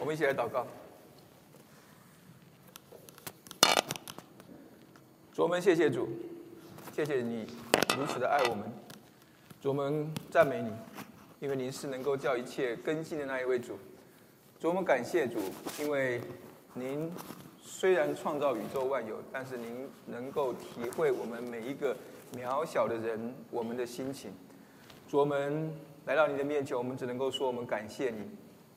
我们一起来祷告。主，我们谢谢主，谢谢你如此的爱我们。主，我们赞美你，因为您是能够叫一切更新的那一位主。主，我们感谢主，因为您虽然创造宇宙万有，但是您能够体会我们每一个渺小的人我们的心情。主，我们来到你的面前，我们只能够说我们感谢你。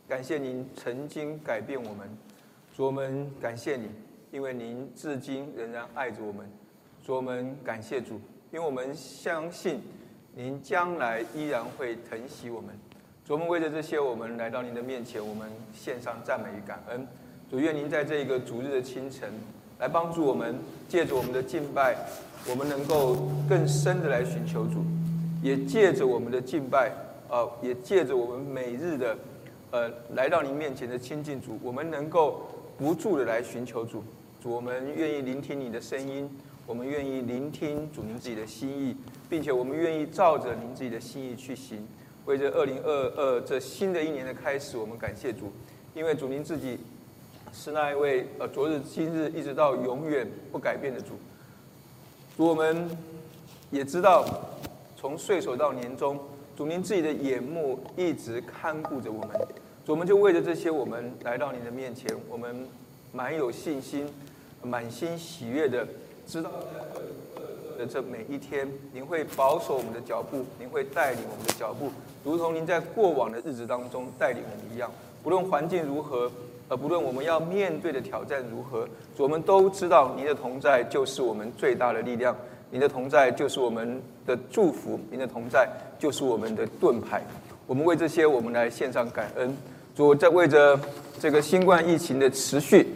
感谢您曾经改变我们，主我们感谢你，因为您至今仍然爱着我们。主我们感谢主，因为我们相信您将来依然会疼惜我们。主我们为了这些，我们来到您的面前，我们献上赞美与感恩。主愿您在这一个主日的清晨，来帮助我们，借着我们的敬拜，我们能够更深的来寻求主，也借着我们的敬拜，呃，也借着我们每日的。呃，来到您面前的亲近主，我们能够不住的来寻求主。主，我们愿意聆听你的声音，我们愿意聆听主您自己的心意，并且我们愿意照着您自己的心意去行。为这二零二二这新的一年的开始，我们感谢主，因为主您自己是那一位呃昨日今日一直到永远不改变的主。主，我们也知道从岁首到年终，主您自己的眼目一直看顾着我们。我们就为着这些，我们来到您的面前，我们满有信心、满心喜悦的，知道的这每一天，您会保守我们的脚步，您会带领我们的脚步，如同您在过往的日子当中带领我们一样。不论环境如何，呃，不论我们要面对的挑战如何，我们都知道您的同在就是我们最大的力量，您的同在就是我们的祝福，您的同在就是我们的盾牌。我们为这些，我们来献上感恩。主在为着这个新冠疫情的持续，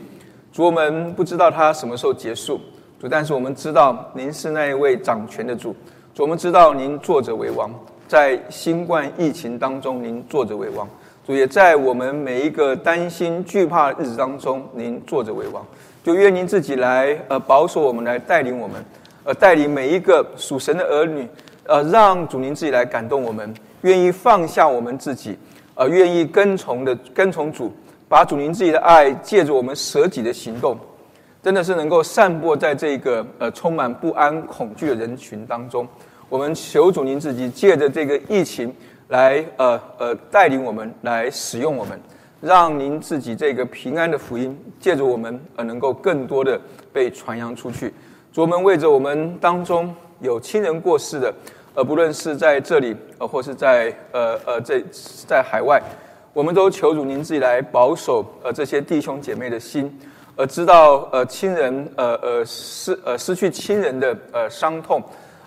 主我们不知道它什么时候结束，主但是我们知道您是那一位掌权的主，主我们知道您坐着为王，在新冠疫情当中您坐着为王，主也在我们每一个担心惧怕日子当中您坐着为王，就愿您自己来呃保守我们，来带领我们，呃带领每一个属神的儿女，呃让主您自己来感动我们，愿意放下我们自己。呃，愿意跟从的跟从主，把主您自己的爱借着我们舍己的行动，真的是能够散播在这个呃充满不安恐惧的人群当中。我们求主您自己借着这个疫情来呃呃带领我们，来使用我们，让您自己这个平安的福音借着我们呃能够更多的被传扬出去。主，我们为着我们当中有亲人过世的。呃，不论是在这里，呃，或是在呃呃在在海外，我们都求主您自己来保守呃这些弟兄姐妹的心，呃，知道呃亲人呃呃失呃失去亲人的呃伤痛，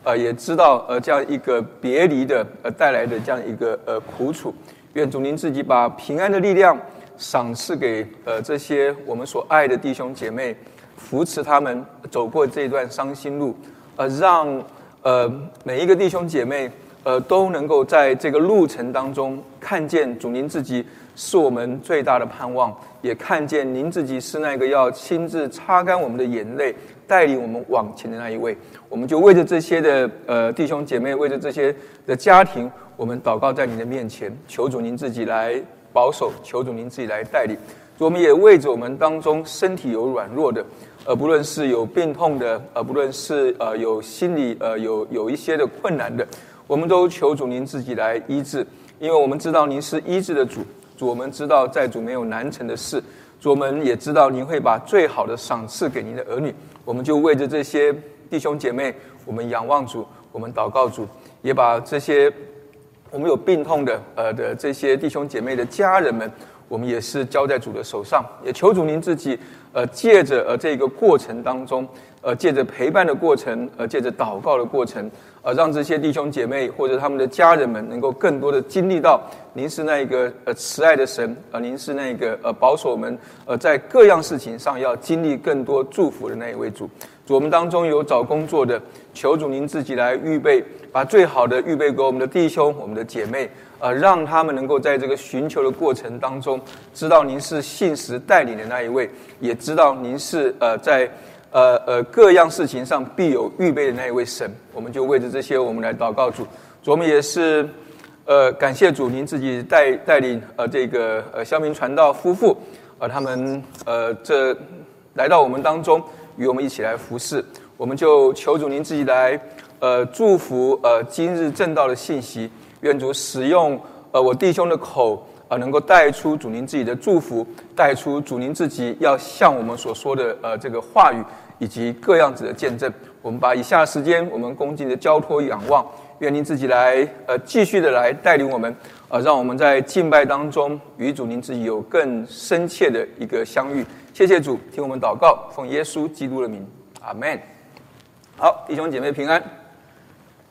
呃，也知道呃这样一个别离的呃带来的这样一个呃苦楚。愿主您自己把平安的力量赏赐给呃这些我们所爱的弟兄姐妹，扶持他们走过这段伤心路，呃，让。呃，每一个弟兄姐妹，呃，都能够在这个路程当中看见主您自己是我们最大的盼望，也看见您自己是那个要亲自擦干我们的眼泪，带领我们往前的那一位。我们就为着这些的呃弟兄姐妹，为着这些的家庭，我们祷告在您的面前，求主您自己来保守，求主您自己来带领。我们也为着我们当中身体有软弱的。呃，不论是有病痛的，呃，不论是呃有心理呃有有一些的困难的，我们都求主您自己来医治，因为我们知道您是医治的主，主我们知道在主没有难成的事，主我们也知道您会把最好的赏赐给您的儿女，我们就为着这些弟兄姐妹，我们仰望主，我们祷告主，也把这些我们有病痛的呃的这些弟兄姐妹的家人们，我们也是交在主的手上，也求主您自己。呃，借着呃这个过程当中，呃，借着陪伴的过程，呃，借着祷告的过程，呃，让这些弟兄姐妹或者他们的家人们能够更多的经历到，您是那一个呃慈爱的神，呃，您是那个呃保守我们，呃，在各样事情上要经历更多祝福的那一位主。主，我们当中有找工作的，求主您自己来预备，把最好的预备给我们的弟兄、我们的姐妹。呃，让他们能够在这个寻求的过程当中，知道您是信实带领的那一位，也知道您是呃在呃呃各样事情上必有预备的那一位神。我们就为着这些，我们来祷告主。主，我们也是呃，感谢主，您自己带带领呃这个呃肖明传道夫妇，呃他们呃这来到我们当中，与我们一起来服侍，我们就求主您自己来呃祝福呃今日正道的信息，愿主使用呃我弟兄的口呃能够带出主您自己的祝福，带出主您自己要向我们所说的呃这个话语以及各样子的见证。我们把以下时间我们恭敬的交托仰望。愿您自己来，呃，继续的来带领我们，呃，让我们在敬拜当中与主您自己有更深切的一个相遇。谢谢主，听我们祷告，奉耶稣基督的名，阿门。好，弟兄姐妹平安，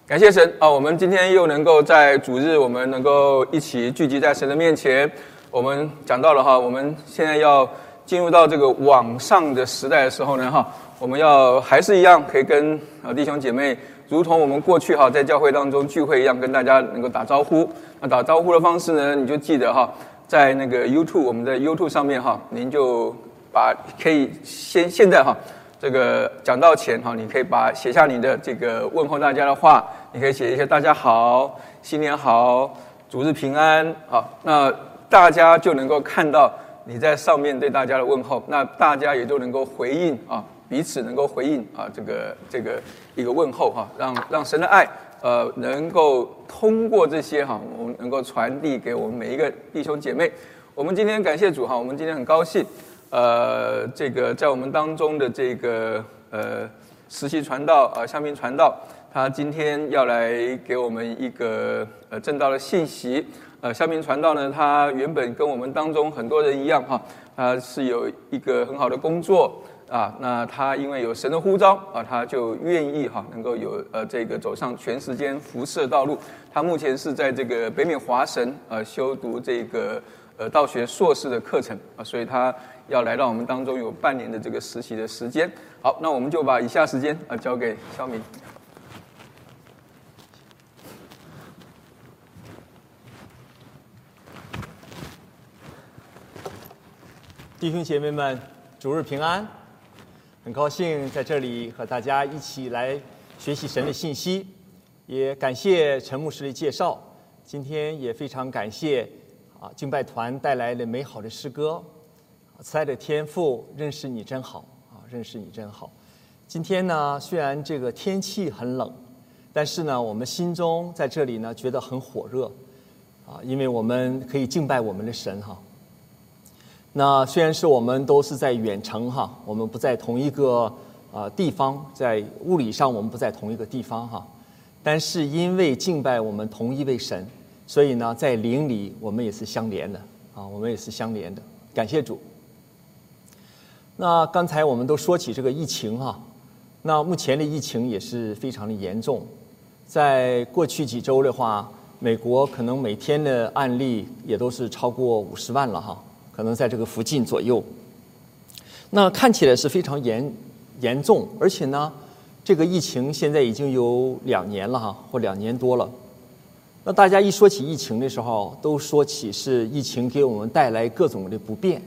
感谢神啊！我们今天又能够在主日，我们能够一起聚集在神的面前。我们讲到了哈，我们现在要进入到这个网上的时代的时候呢，哈，我们要还是一样可以跟啊弟兄姐妹。如同我们过去哈在教会当中聚会一样，跟大家能够打招呼。那打招呼的方式呢，你就记得哈，在那个 YouTube，我们在 YouTube 上面哈，您就把可以先现在哈，这个讲到前哈，你可以把写下你的这个问候大家的话，你可以写一些大家好，新年好，主日平安好，那大家就能够看到你在上面对大家的问候，那大家也都能够回应啊。彼此能够回应啊，这个这个一个问候哈，让让神的爱呃能够通过这些哈，我们能够传递给我们每一个弟兄姐妹。我们今天感谢主哈，我们今天很高兴，呃，这个在我们当中的这个呃实习传道啊，香槟传道，他今天要来给我们一个呃正道的信息。呃，香槟传道呢，他原本跟我们当中很多人一样哈，他是有一个很好的工作。啊，那他因为有神的呼召啊，他就愿意哈，能够有呃这个走上全时间辐射道路。他目前是在这个北美华神呃修读这个呃道学硕士的课程啊，所以他要来到我们当中有半年的这个实习的时间。好，那我们就把以下时间啊交给肖明。弟兄姐妹们，主日平安。很高兴在这里和大家一起来学习神的信息，也感谢陈牧师的介绍。今天也非常感谢啊敬拜团带来了美好的诗歌。慈爱的天父，认识你真好啊，认识你真好。今天呢，虽然这个天气很冷，但是呢，我们心中在这里呢觉得很火热啊，因为我们可以敬拜我们的神哈。那虽然是我们都是在远程哈，我们不在同一个啊地方，在物理上我们不在同一个地方哈，但是因为敬拜我们同一位神，所以呢，在灵里我们也是相连的啊，我们也是相连的，感谢主。那刚才我们都说起这个疫情哈，那目前的疫情也是非常的严重，在过去几周的话，美国可能每天的案例也都是超过五十万了哈。可能在这个附近左右，那看起来是非常严严重，而且呢，这个疫情现在已经有两年了哈，或两年多了。那大家一说起疫情的时候，都说起是疫情给我们带来各种的不便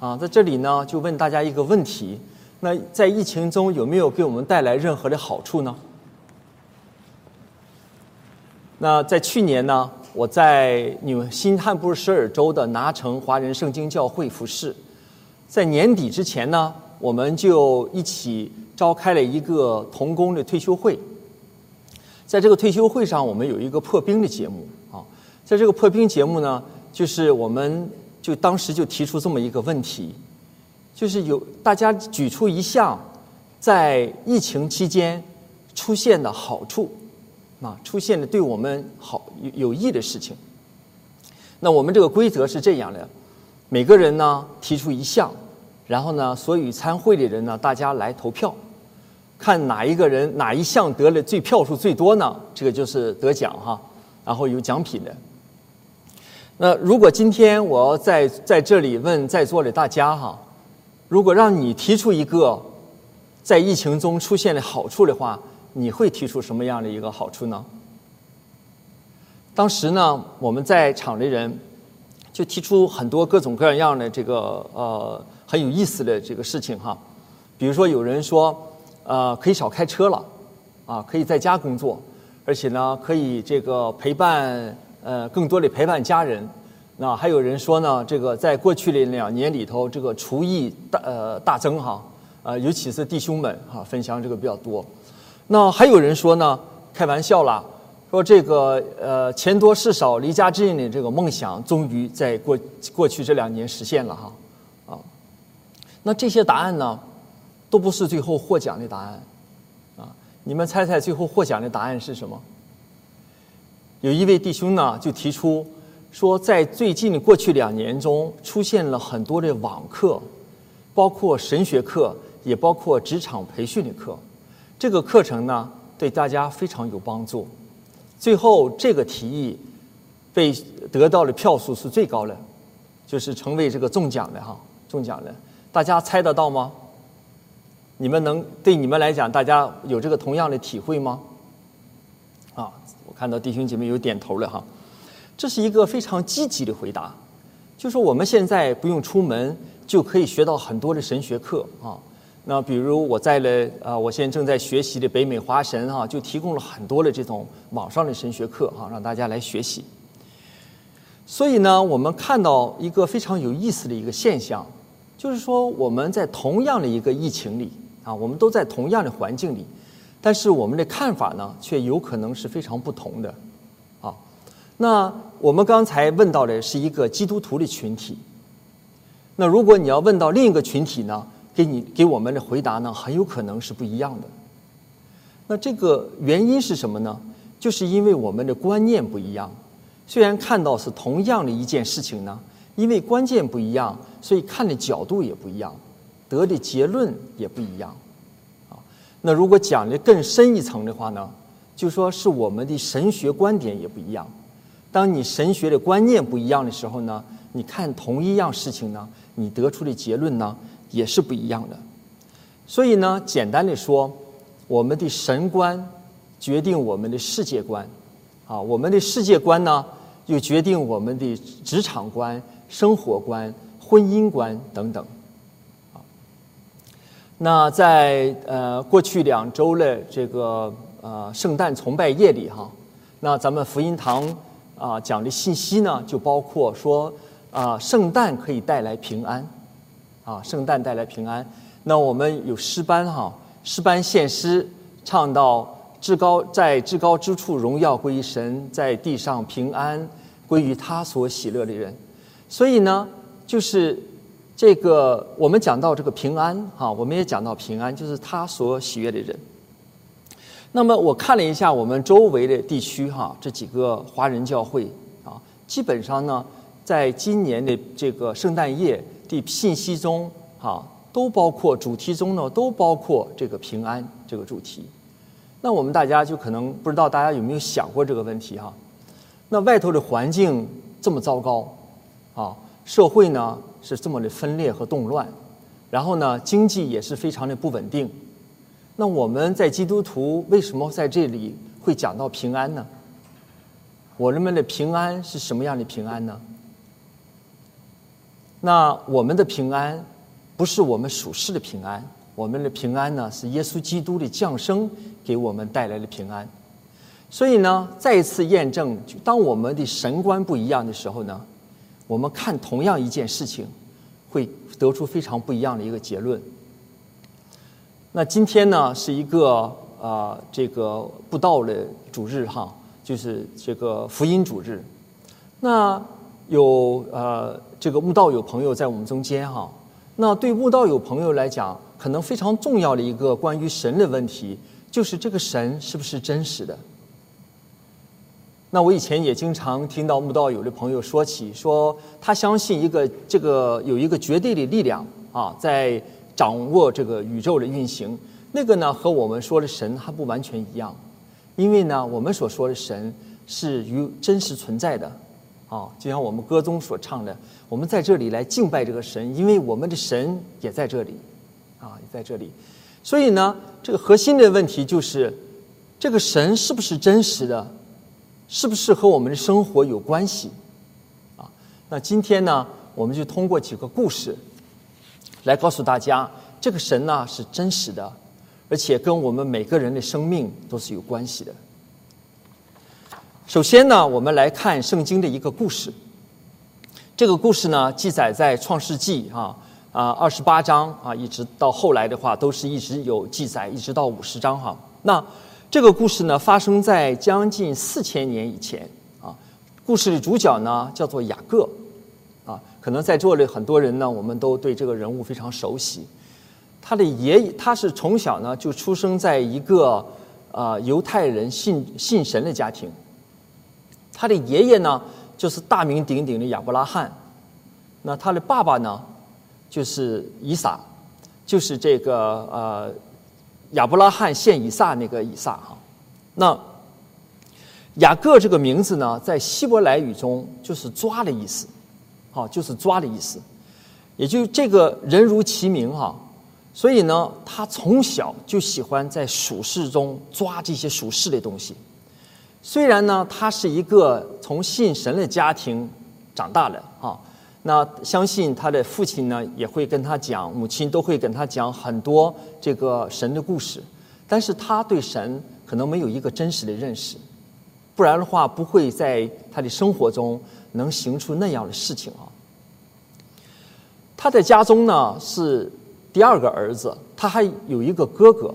啊。在这里呢，就问大家一个问题：那在疫情中有没有给我们带来任何的好处呢？那在去年呢？我在纽新罕布什尔州的拿城华人圣经教会服侍，在年底之前呢，我们就一起召开了一个童工的退休会。在这个退休会上，我们有一个破冰的节目啊，在这个破冰节目呢，就是我们就当时就提出这么一个问题，就是有大家举出一项在疫情期间出现的好处。啊，出现的对我们好有有益的事情。那我们这个规则是这样的：每个人呢提出一项，然后呢，所有参会的人呢，大家来投票，看哪一个人哪一项得了最票数最多呢？这个就是得奖哈，然后有奖品的。那如果今天我要在在这里问在座的大家哈，如果让你提出一个在疫情中出现的好处的话。你会提出什么样的一个好处呢？当时呢，我们在场的人就提出很多各种各样的这个呃很有意思的这个事情哈，比如说有人说呃可以少开车了，啊可以在家工作，而且呢可以这个陪伴呃，更多的陪伴家人。那还有人说呢，这个在过去的两年里头，这个厨艺大呃大增哈，啊，尤其是弟兄们哈，分享这个比较多。那还有人说呢，开玩笑啦，说这个呃钱多事少离家近的这个梦想，终于在过过去这两年实现了哈，啊，那这些答案呢，都不是最后获奖的答案，啊，你们猜猜最后获奖的答案是什么？有一位弟兄呢，就提出说，在最近的过去两年中，出现了很多的网课，包括神学课，也包括职场培训的课。这个课程呢，对大家非常有帮助。最后，这个提议被得到的票数是最高的，就是成为这个中奖的哈，中奖的。大家猜得到吗？你们能对你们来讲，大家有这个同样的体会吗？啊，我看到弟兄姐妹有点头了哈。这是一个非常积极的回答，就是我们现在不用出门就可以学到很多的神学课啊。那比如我在了啊，我现在正在学习的北美华神哈，就提供了很多的这种网上的神学课哈，让大家来学习。所以呢，我们看到一个非常有意思的一个现象，就是说我们在同样的一个疫情里啊，我们都在同样的环境里，但是我们的看法呢，却有可能是非常不同的啊。那我们刚才问到的是一个基督徒的群体，那如果你要问到另一个群体呢？给你给我们的回答呢，很有可能是不一样的。那这个原因是什么呢？就是因为我们的观念不一样。虽然看到是同样的一件事情呢，因为关键不一样，所以看的角度也不一样，得的结论也不一样。啊，那如果讲的更深一层的话呢，就说是我们的神学观点也不一样。当你神学的观念不一样的时候呢，你看同一样事情呢，你得出的结论呢？也是不一样的，所以呢，简单的说，我们的神观决定我们的世界观，啊，我们的世界观呢，又决定我们的职场观、生活观、婚姻观等等，那在呃过去两周的这个呃圣诞崇拜夜里哈，那咱们福音堂啊讲的信息呢，就包括说啊，圣诞可以带来平安。啊，圣诞带来平安。那我们有诗班哈，诗班献诗，唱到至高在至高之处荣耀归于神，在地上平安归于他所喜乐的人。所以呢，就是这个我们讲到这个平安哈，我们也讲到平安，就是他所喜悦的人。那么我看了一下我们周围的地区哈，这几个华人教会啊，基本上呢，在今年的这个圣诞夜。的信息中，哈，都包括主题中呢，都包括这个平安这个主题。那我们大家就可能不知道，大家有没有想过这个问题哈？那外头的环境这么糟糕，啊，社会呢是这么的分裂和动乱，然后呢，经济也是非常的不稳定。那我们在基督徒为什么在这里会讲到平安呢？我们的平安是什么样的平安呢？那我们的平安，不是我们属世的平安，我们的平安呢，是耶稣基督的降生给我们带来的平安。所以呢，再一次验证，当我们的神观不一样的时候呢，我们看同样一件事情，会得出非常不一样的一个结论。那今天呢，是一个啊，这个布道的主日哈，就是这个福音主日。那有呃。这个悟道有朋友在我们中间哈，那对悟道有朋友来讲，可能非常重要的一个关于神的问题，就是这个神是不是真实的？那我以前也经常听到悟道友的朋友说起，说他相信一个这个有一个绝对的力量啊，在掌握这个宇宙的运行，那个呢和我们说的神还不完全一样，因为呢我们所说的神是与真实存在的。啊，就像我们歌中所唱的，我们在这里来敬拜这个神，因为我们的神也在这里，啊，也在这里。所以呢，这个核心的问题就是，这个神是不是真实的，是不是和我们的生活有关系？啊，那今天呢，我们就通过几个故事，来告诉大家，这个神呢是真实的，而且跟我们每个人的生命都是有关系的。首先呢，我们来看圣经的一个故事。这个故事呢，记载在创世纪啊啊二十八章啊，一直到后来的话，都是一直有记载，一直到五十章哈。那这个故事呢，发生在将近四千年以前啊。故事的主角呢，叫做雅各啊。可能在座的很多人呢，我们都对这个人物非常熟悉。他的爷，他是从小呢就出生在一个啊犹太人信信神的家庭。他的爷爷呢，就是大名鼎鼎的亚伯拉罕，那他的爸爸呢，就是以撒，就是这个呃亚伯拉罕献以撒那个以撒哈。那雅各这个名字呢，在希伯来语中就是抓的意思，好，就是抓的意思，也就这个人如其名哈，所以呢，他从小就喜欢在属世中抓这些属世的东西。虽然呢，他是一个从信神的家庭长大的啊，那相信他的父亲呢也会跟他讲，母亲都会跟他讲很多这个神的故事，但是他对神可能没有一个真实的认识，不然的话不会在他的生活中能行出那样的事情啊。他在家中呢是第二个儿子，他还有一个哥哥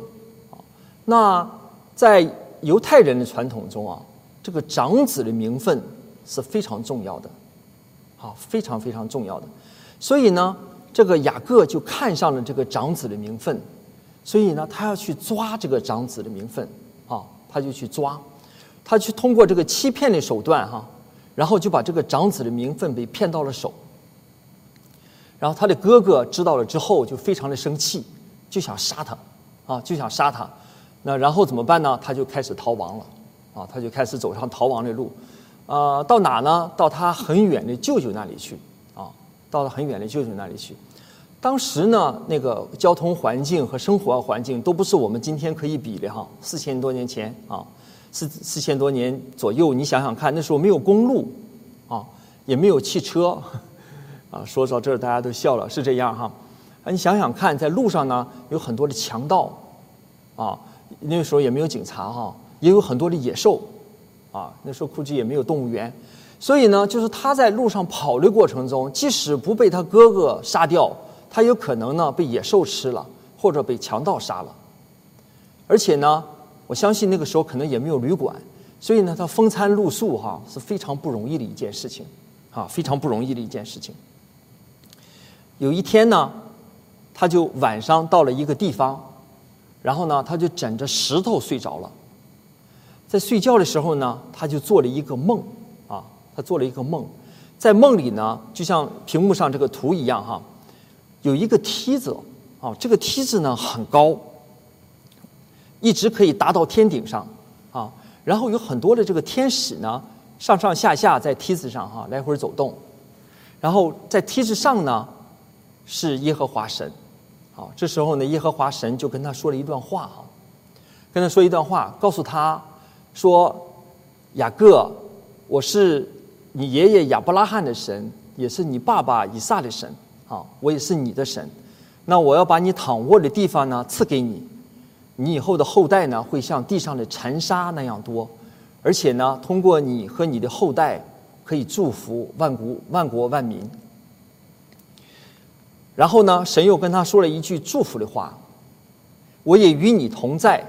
啊，那在。犹太人的传统中啊，这个长子的名分是非常重要的，啊，非常非常重要的。所以呢，这个雅各就看上了这个长子的名分，所以呢，他要去抓这个长子的名分，啊，他就去抓，他去通过这个欺骗的手段哈，然后就把这个长子的名分被骗到了手。然后他的哥哥知道了之后，就非常的生气，就想杀他，啊，就想杀他。那然后怎么办呢？他就开始逃亡了，啊，他就开始走上逃亡的路，啊，到哪呢？到他很远的舅舅那里去，啊，到了很远的舅舅那里去。当时呢，那个交通环境和生活环境都不是我们今天可以比的哈。四千多年前啊，四四千多年左右，你想想看，那时候没有公路，啊，也没有汽车，啊，说到这儿大家都笑了，是这样哈。啊，你想想看，在路上呢有很多的强盗，啊。那个时候也没有警察哈，也有很多的野兽，啊，那时候估计也没有动物园，所以呢，就是他在路上跑的过程中，即使不被他哥哥杀掉，他有可能呢被野兽吃了，或者被强盗杀了。而且呢，我相信那个时候可能也没有旅馆，所以呢，他风餐露宿哈是非常不容易的一件事情，啊，非常不容易的一件事情。有一天呢，他就晚上到了一个地方。然后呢，他就枕着石头睡着了。在睡觉的时候呢，他就做了一个梦，啊，他做了一个梦，在梦里呢，就像屏幕上这个图一样哈，有一个梯子，啊，这个梯子呢很高，一直可以达到天顶上，啊，然后有很多的这个天使呢，上上下下在梯子上哈来回走动，然后在梯子上呢，是耶和华神。好，这时候呢，耶和华神就跟他说了一段话哈，跟他说一段话，告诉他说：“雅各，我是你爷爷亚伯拉罕的神，也是你爸爸以撒的神，啊，我也是你的神。那我要把你躺卧的地方呢赐给你，你以后的后代呢会像地上的尘沙那样多，而且呢，通过你和你的后代，可以祝福万国万国万民。”然后呢，神又跟他说了一句祝福的话：“我也与你同在，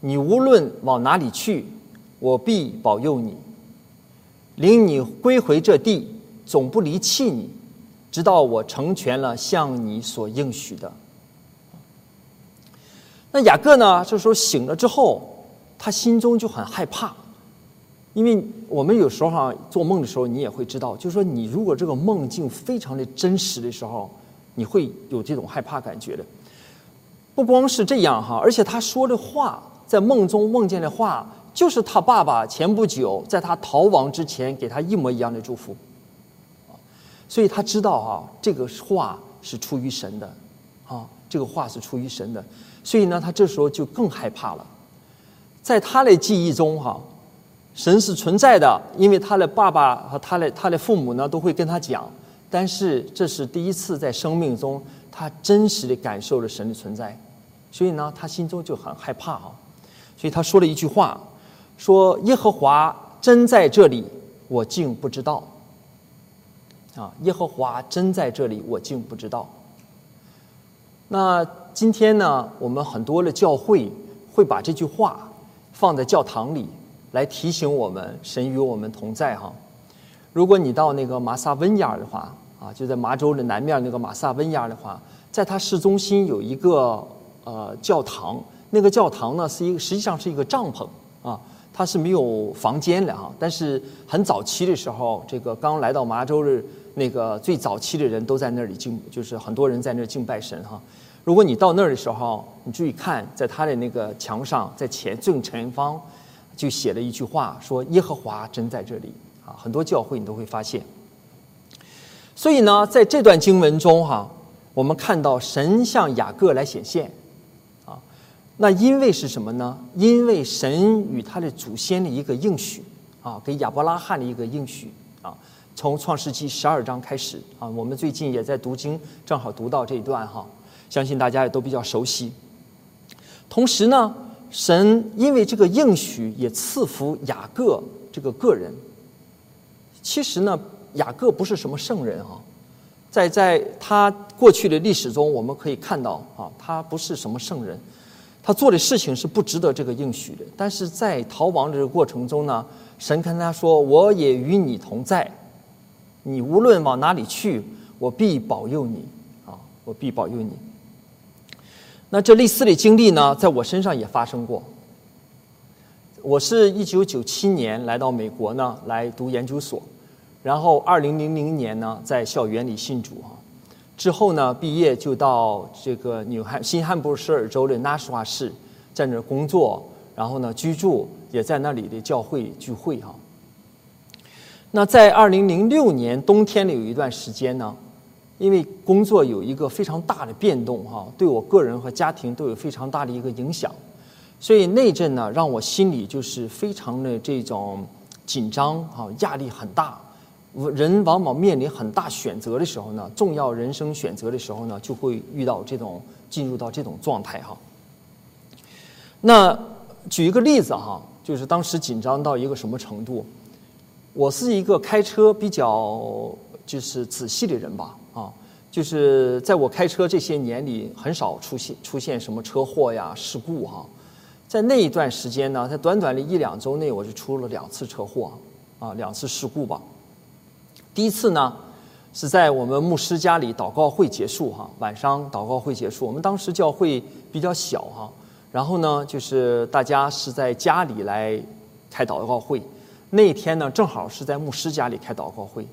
你无论往哪里去，我必保佑你，领你归回这地，总不离弃你，直到我成全了向你所应许的。”那雅各呢？这时候醒了之后，他心中就很害怕，因为我们有时候做梦的时候，你也会知道，就是说你如果这个梦境非常的真实的时候。你会有这种害怕感觉的，不光是这样哈，而且他说的话，在梦中梦见的话，就是他爸爸前不久在他逃亡之前给他一模一样的祝福，啊所以他知道哈，这个话是出于神的，啊，这个话是出于神的，所以呢，他这时候就更害怕了，在他的记忆中哈，神是存在的，因为他的爸爸和他的他的父母呢都会跟他讲。但是这是第一次在生命中，他真实的感受了神的存在，所以呢，他心中就很害怕啊。所以他说了一句话，说：“耶和华真在这里，我竟不知道。啊，耶和华真在这里，我竟不知道。那今天呢，我们很多的教会会把这句话放在教堂里，来提醒我们神与我们同在哈。如果你到那个马萨温亚的话，啊，就在麻州的南面那个马萨温亚的话，在它市中心有一个呃教堂，那个教堂呢是一个实际上是一个帐篷啊，它是没有房间的哈。但是很早期的时候，这个刚来到麻州的那个最早期的人都在那里敬，就是很多人在那敬拜神哈。如果你到那儿的时候，你注意看，在他的那个墙上，在前正前方，就写了一句话，说“耶和华真在这里”。啊，很多教会你都会发现。所以呢，在这段经文中，哈，我们看到神向雅各来显现，那因为是什么呢？因为神与他的祖先的一个应许，啊，给亚伯拉罕的一个应许，啊，从创世纪十二章开始，啊，我们最近也在读经，正好读到这一段，哈。相信大家也都比较熟悉。同时呢，神因为这个应许也赐福雅各这个个人。其实呢，雅各不是什么圣人啊，在在他过去的历史中，我们可以看到啊，他不是什么圣人，他做的事情是不值得这个应许的。但是在逃亡的这个过程中呢，神跟他说：“我也与你同在，你无论往哪里去，我必保佑你啊，我必保佑你。”那这类似的经历呢，在我身上也发生过。我是一九九七年来到美国呢，来读研究所，然后二零零零年呢，在校园里信主啊。之后呢，毕业就到这个纽汉新罕布什尔州的纳什瓦市，在那儿工作，然后呢居住，也在那里的教会聚会哈。那在二零零六年冬天里有一段时间呢。因为工作有一个非常大的变动，哈，对我个人和家庭都有非常大的一个影响，所以那阵呢，让我心里就是非常的这种紧张，哈，压力很大。人往往面临很大选择的时候呢，重要人生选择的时候呢，就会遇到这种进入到这种状态，哈。那举一个例子，哈，就是当时紧张到一个什么程度？我是一个开车比较就是仔细的人吧。啊，就是在我开车这些年里，很少出现出现什么车祸呀、事故哈。在那一段时间呢，在短短的一两周内，我就出了两次车祸，啊，两次事故吧。第一次呢，是在我们牧师家里祷告会结束哈，晚上祷告会结束，我们当时教会比较小哈，然后呢，就是大家是在家里来开祷告会，那天呢，正好是在牧师家里开祷告会。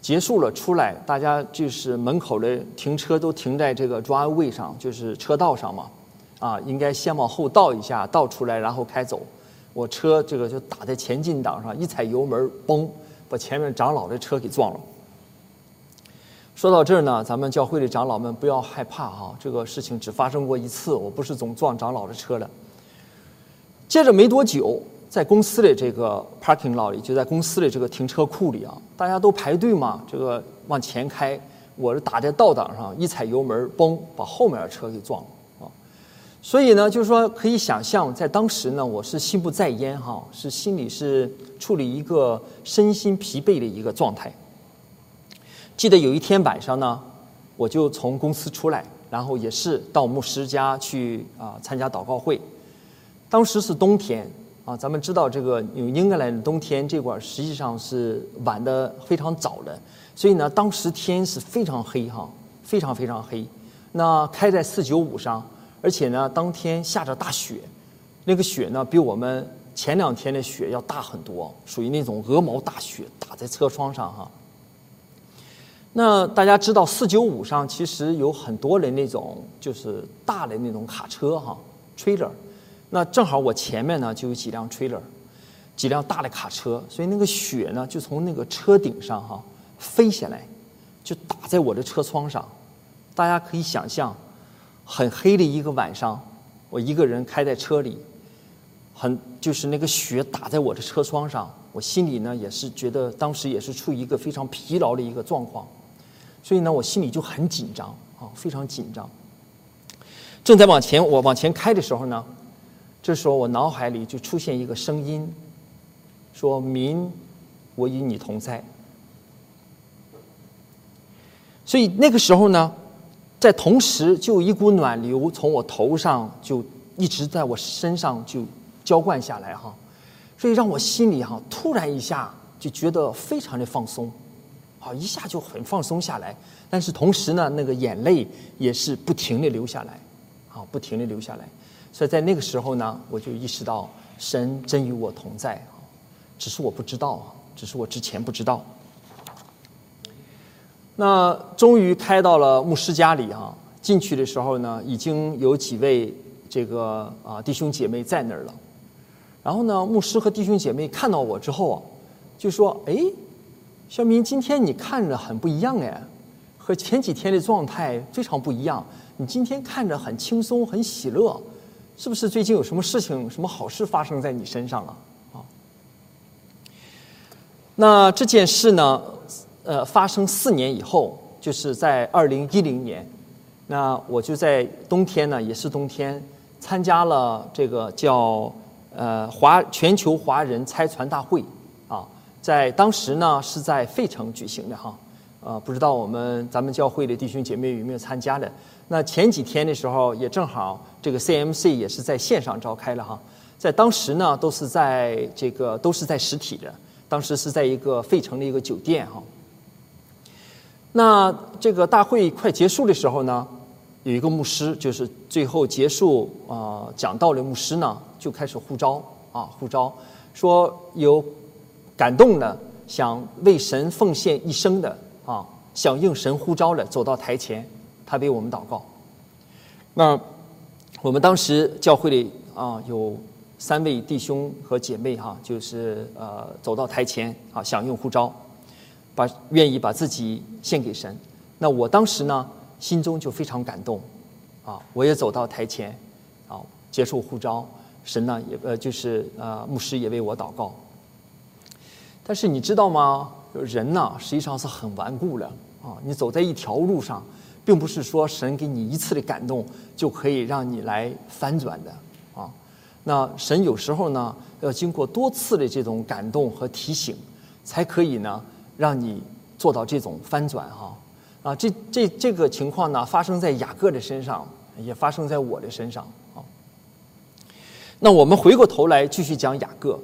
结束了，出来，大家就是门口的停车都停在这个抓位上，就是车道上嘛，啊，应该先往后倒一下，倒出来，然后开走。我车这个就打在前进档上，一踩油门，嘣，把前面长老的车给撞了。说到这儿呢，咱们教会的长老们不要害怕哈，这个事情只发生过一次，我不是总撞长老的车的。接着没多久。在公司的这个 parking lot 里，就在公司的这个停车库里啊，大家都排队嘛，这个往前开，我是打在倒档上，一踩油门，嘣，把后面的车给撞了啊。所以呢，就是说可以想象，在当时呢，我是心不在焉哈，是心里是处理一个身心疲惫的一个状态。记得有一天晚上呢，我就从公司出来，然后也是到牧师家去啊参加祷告会，当时是冬天。啊，咱们知道这个有英格兰的冬天，这块实际上是晚的非常早的，所以呢，当时天是非常黑哈，非常非常黑。那开在四九五上，而且呢，当天下着大雪，那个雪呢，比我们前两天的雪要大很多，属于那种鹅毛大雪打在车窗上哈。那大家知道四九五上其实有很多的那种就是大的那种卡车哈，trailer。那正好我前面呢就有几辆 trailer，几辆大的卡车，所以那个雪呢就从那个车顶上哈飞下来，就打在我的车窗上。大家可以想象，很黑的一个晚上，我一个人开在车里，很就是那个雪打在我的车窗上，我心里呢也是觉得当时也是处于一个非常疲劳的一个状况，所以呢我心里就很紧张啊，非常紧张。正在往前我往前开的时候呢。这时候，我脑海里就出现一个声音，说民，我与你同在。所以那个时候呢，在同时就有一股暖流从我头上就一直在我身上就浇灌下来哈，所以让我心里哈突然一下就觉得非常的放松，啊一下就很放松下来。但是同时呢，那个眼泪也是不停的流下来，啊不停的流下来。所以在那个时候呢，我就意识到神真与我同在啊，只是我不知道啊，只是我之前不知道。那终于开到了牧师家里哈，进去的时候呢，已经有几位这个啊弟兄姐妹在那儿了。然后呢，牧师和弟兄姐妹看到我之后啊，就说：“哎，肖明，今天你看着很不一样哎，和前几天的状态非常不一样。你今天看着很轻松，很喜乐，是不是最近有什么事情、什么好事发生在你身上了？”啊，那这件事呢？呃，发生四年以后，就是在二零一零年，那我就在冬天呢，也是冬天，参加了这个叫呃华全球华人拆船大会啊，在当时呢是在费城举行的哈，呃，不知道我们咱们教会的弟兄姐妹有没有参加的？那前几天的时候也正好这个 CMC 也是在线上召开了哈，在当时呢都是在这个都是在实体的，当时是在一个费城的一个酒店哈。那这个大会快结束的时候呢，有一个牧师，就是最后结束啊讲道的牧师呢，就开始呼召啊呼召，说有感动的想为神奉献一生的啊，响应神呼召的走到台前，他为我们祷告。那我们当时教会里啊有三位弟兄和姐妹哈，就是呃走到台前啊响应呼召。把愿意把自己献给神，那我当时呢，心中就非常感动，啊，我也走到台前，啊，接受呼召，神呢也呃就是呃牧师也为我祷告。但是你知道吗？人呢实际上是很顽固的啊，你走在一条路上，并不是说神给你一次的感动就可以让你来翻转的啊。那神有时候呢要经过多次的这种感动和提醒，才可以呢。让你做到这种翻转哈，啊这这这个情况呢，发生在雅各的身上，也发生在我的身上啊。那我们回过头来继续讲雅各。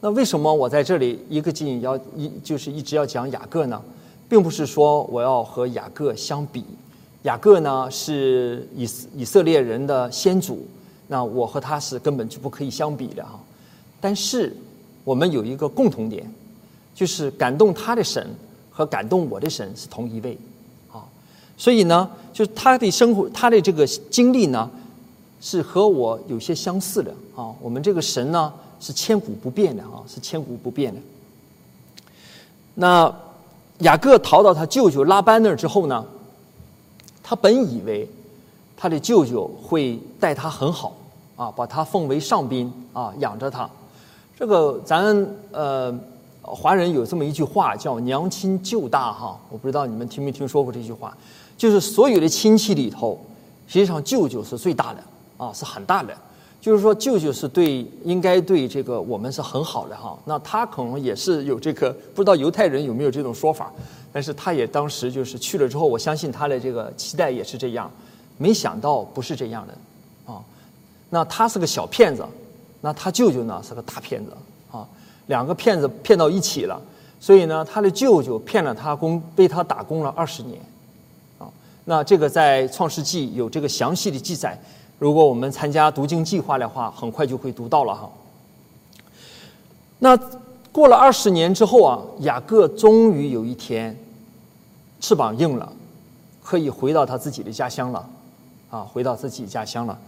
那为什么我在这里一个劲要一就是一直要讲雅各呢？并不是说我要和雅各相比，雅各呢是以以色列人的先祖，那我和他是根本就不可以相比的哈。但是我们有一个共同点。就是感动他的神和感动我的神是同一位，所以呢，就是他的生活，他的这个经历呢，是和我有些相似的啊。我们这个神呢是千古不变的啊，是千古不变的。那雅各逃到他舅舅拉班那儿之后呢，他本以为他的舅舅会待他很好啊，把他奉为上宾啊，养着他。这个咱呃。华人有这么一句话叫“娘亲舅大”哈，我不知道你们听没听说过这句话，就是所有的亲戚里头，实际上舅舅是最大的啊，是很大的。就是说舅舅是对应该对这个我们是很好的哈。那他可能也是有这个，不知道犹太人有没有这种说法，但是他也当时就是去了之后，我相信他的这个期待也是这样，没想到不是这样的啊。那他是个小骗子，那他舅舅呢是个大骗子啊。两个骗子骗到一起了，所以呢，他的舅舅骗了他工，被他打工了二十年，那这个在《创世纪》有这个详细的记载。如果我们参加读经计划的话，很快就会读到了哈。那过了二十年之后啊，雅各终于有一天翅膀硬了，可以回到他自己的家乡了，啊，回到自己家乡了。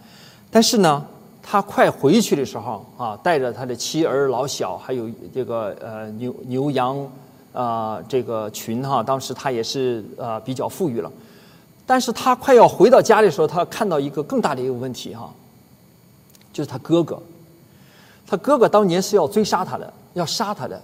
但是呢。他快回去的时候啊，带着他的妻儿老小，还有这个呃牛牛羊啊这个群哈，当时他也是呃比较富裕了。但是他快要回到家的时候，他看到一个更大的一个问题哈，就是他哥哥，他哥哥当年是要追杀他的，要杀他的。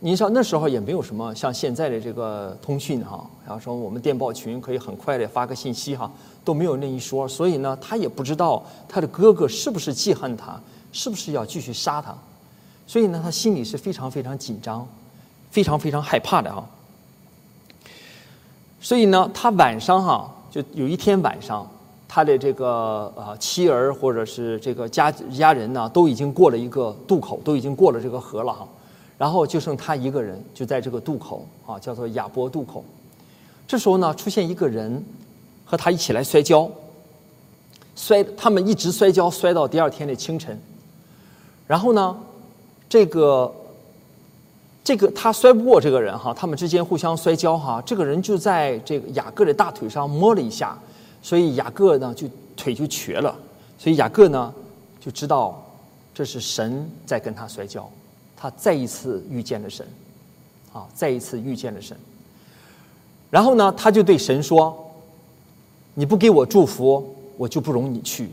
您说那时候也没有什么像现在的这个通讯哈，然后说我们电报群可以很快的发个信息哈，都没有那一说，所以呢，他也不知道他的哥哥是不是记恨他，是不是要继续杀他，所以呢，他心里是非常非常紧张，非常非常害怕的哈。所以呢，他晚上哈，就有一天晚上，他的这个呃妻儿或者是这个家家人呢，都已经过了一个渡口，都已经过了这个河了哈，然后就剩他一个人，就在这个渡口啊，叫做亚伯渡口。这时候呢，出现一个人和他一起来摔跤，摔他们一直摔跤摔到第二天的清晨，然后呢，这个。这个他摔不过这个人哈，他们之间互相摔跤哈，这个人就在这个雅各的大腿上摸了一下，所以雅各呢就腿就瘸了，所以雅各呢就知道这是神在跟他摔跤，他再一次遇见了神，啊，再一次遇见了神。然后呢，他就对神说：“你不给我祝福，我就不容你去，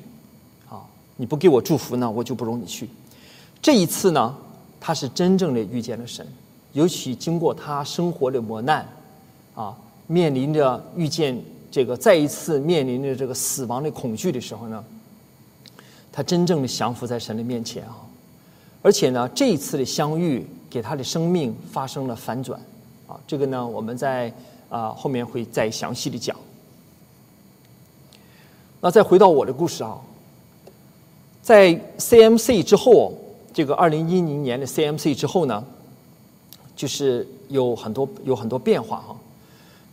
啊，你不给我祝福呢，我就不容你去。”这一次呢，他是真正的遇见了神。尤其经过他生活的磨难，啊，面临着遇见这个再一次面临着这个死亡的恐惧的时候呢，他真正的降服在神的面前啊，而且呢，这一次的相遇给他的生命发生了反转，啊，这个呢，我们在啊后面会再详细的讲。那再回到我的故事啊，在 CMC 之后，这个二零一零年的 CMC 之后呢。就是有很多有很多变化哈，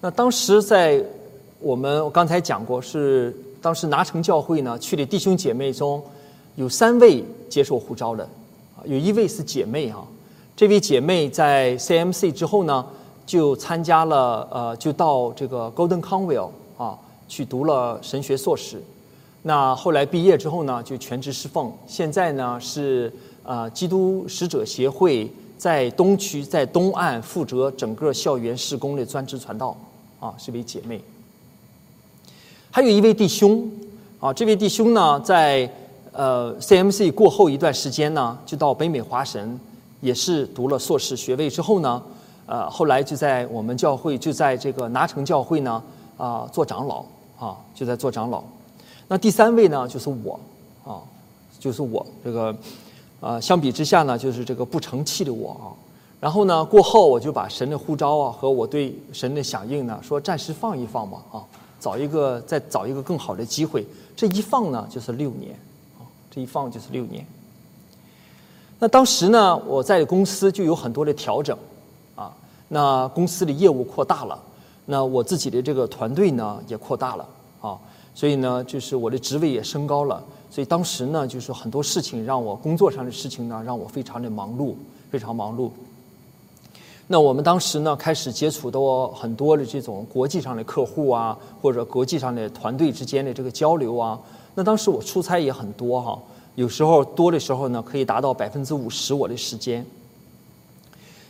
那当时在我们我刚才讲过，是当时拿城教会呢去的弟兄姐妹中，有三位接受呼召的，有一位是姐妹哈，这位姐妹在 CMC 之后呢，就参加了呃，就到这个 Golden Conwell 啊去读了神学硕士，那后来毕业之后呢，就全职侍奉，现在呢是呃基督使者协会。在东区，在东岸负责整个校园施工的专职传道，啊，是位姐妹。还有一位弟兄，啊，这位弟兄呢，在呃 CMC 过后一段时间呢，就到北美华神，也是读了硕士学位之后呢，呃，后来就在我们教会，就在这个拿城教会呢，啊，做长老，啊，就在做长老。那第三位呢，就是我，啊，就是我这个。啊，相比之下呢，就是这个不成器的我啊。然后呢，过后我就把神的呼召啊和我对神的响应呢，说暂时放一放吧啊，找一个再找一个更好的机会。这一放呢，就是六年啊，这一放就是六年。那当时呢，我在公司就有很多的调整啊，那公司的业务扩大了，那我自己的这个团队呢也扩大了啊，所以呢，就是我的职位也升高了。所以当时呢，就是很多事情让我工作上的事情呢，让我非常的忙碌，非常忙碌。那我们当时呢，开始接触到很多的这种国际上的客户啊，或者国际上的团队之间的这个交流啊。那当时我出差也很多哈，有时候多的时候呢，可以达到百分之五十我的时间。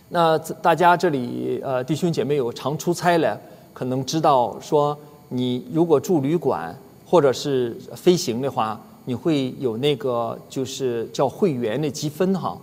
那大家这里呃弟兄姐妹有常出差的，可能知道说，你如果住旅馆或者是飞行的话。你会有那个就是叫会员的积分哈，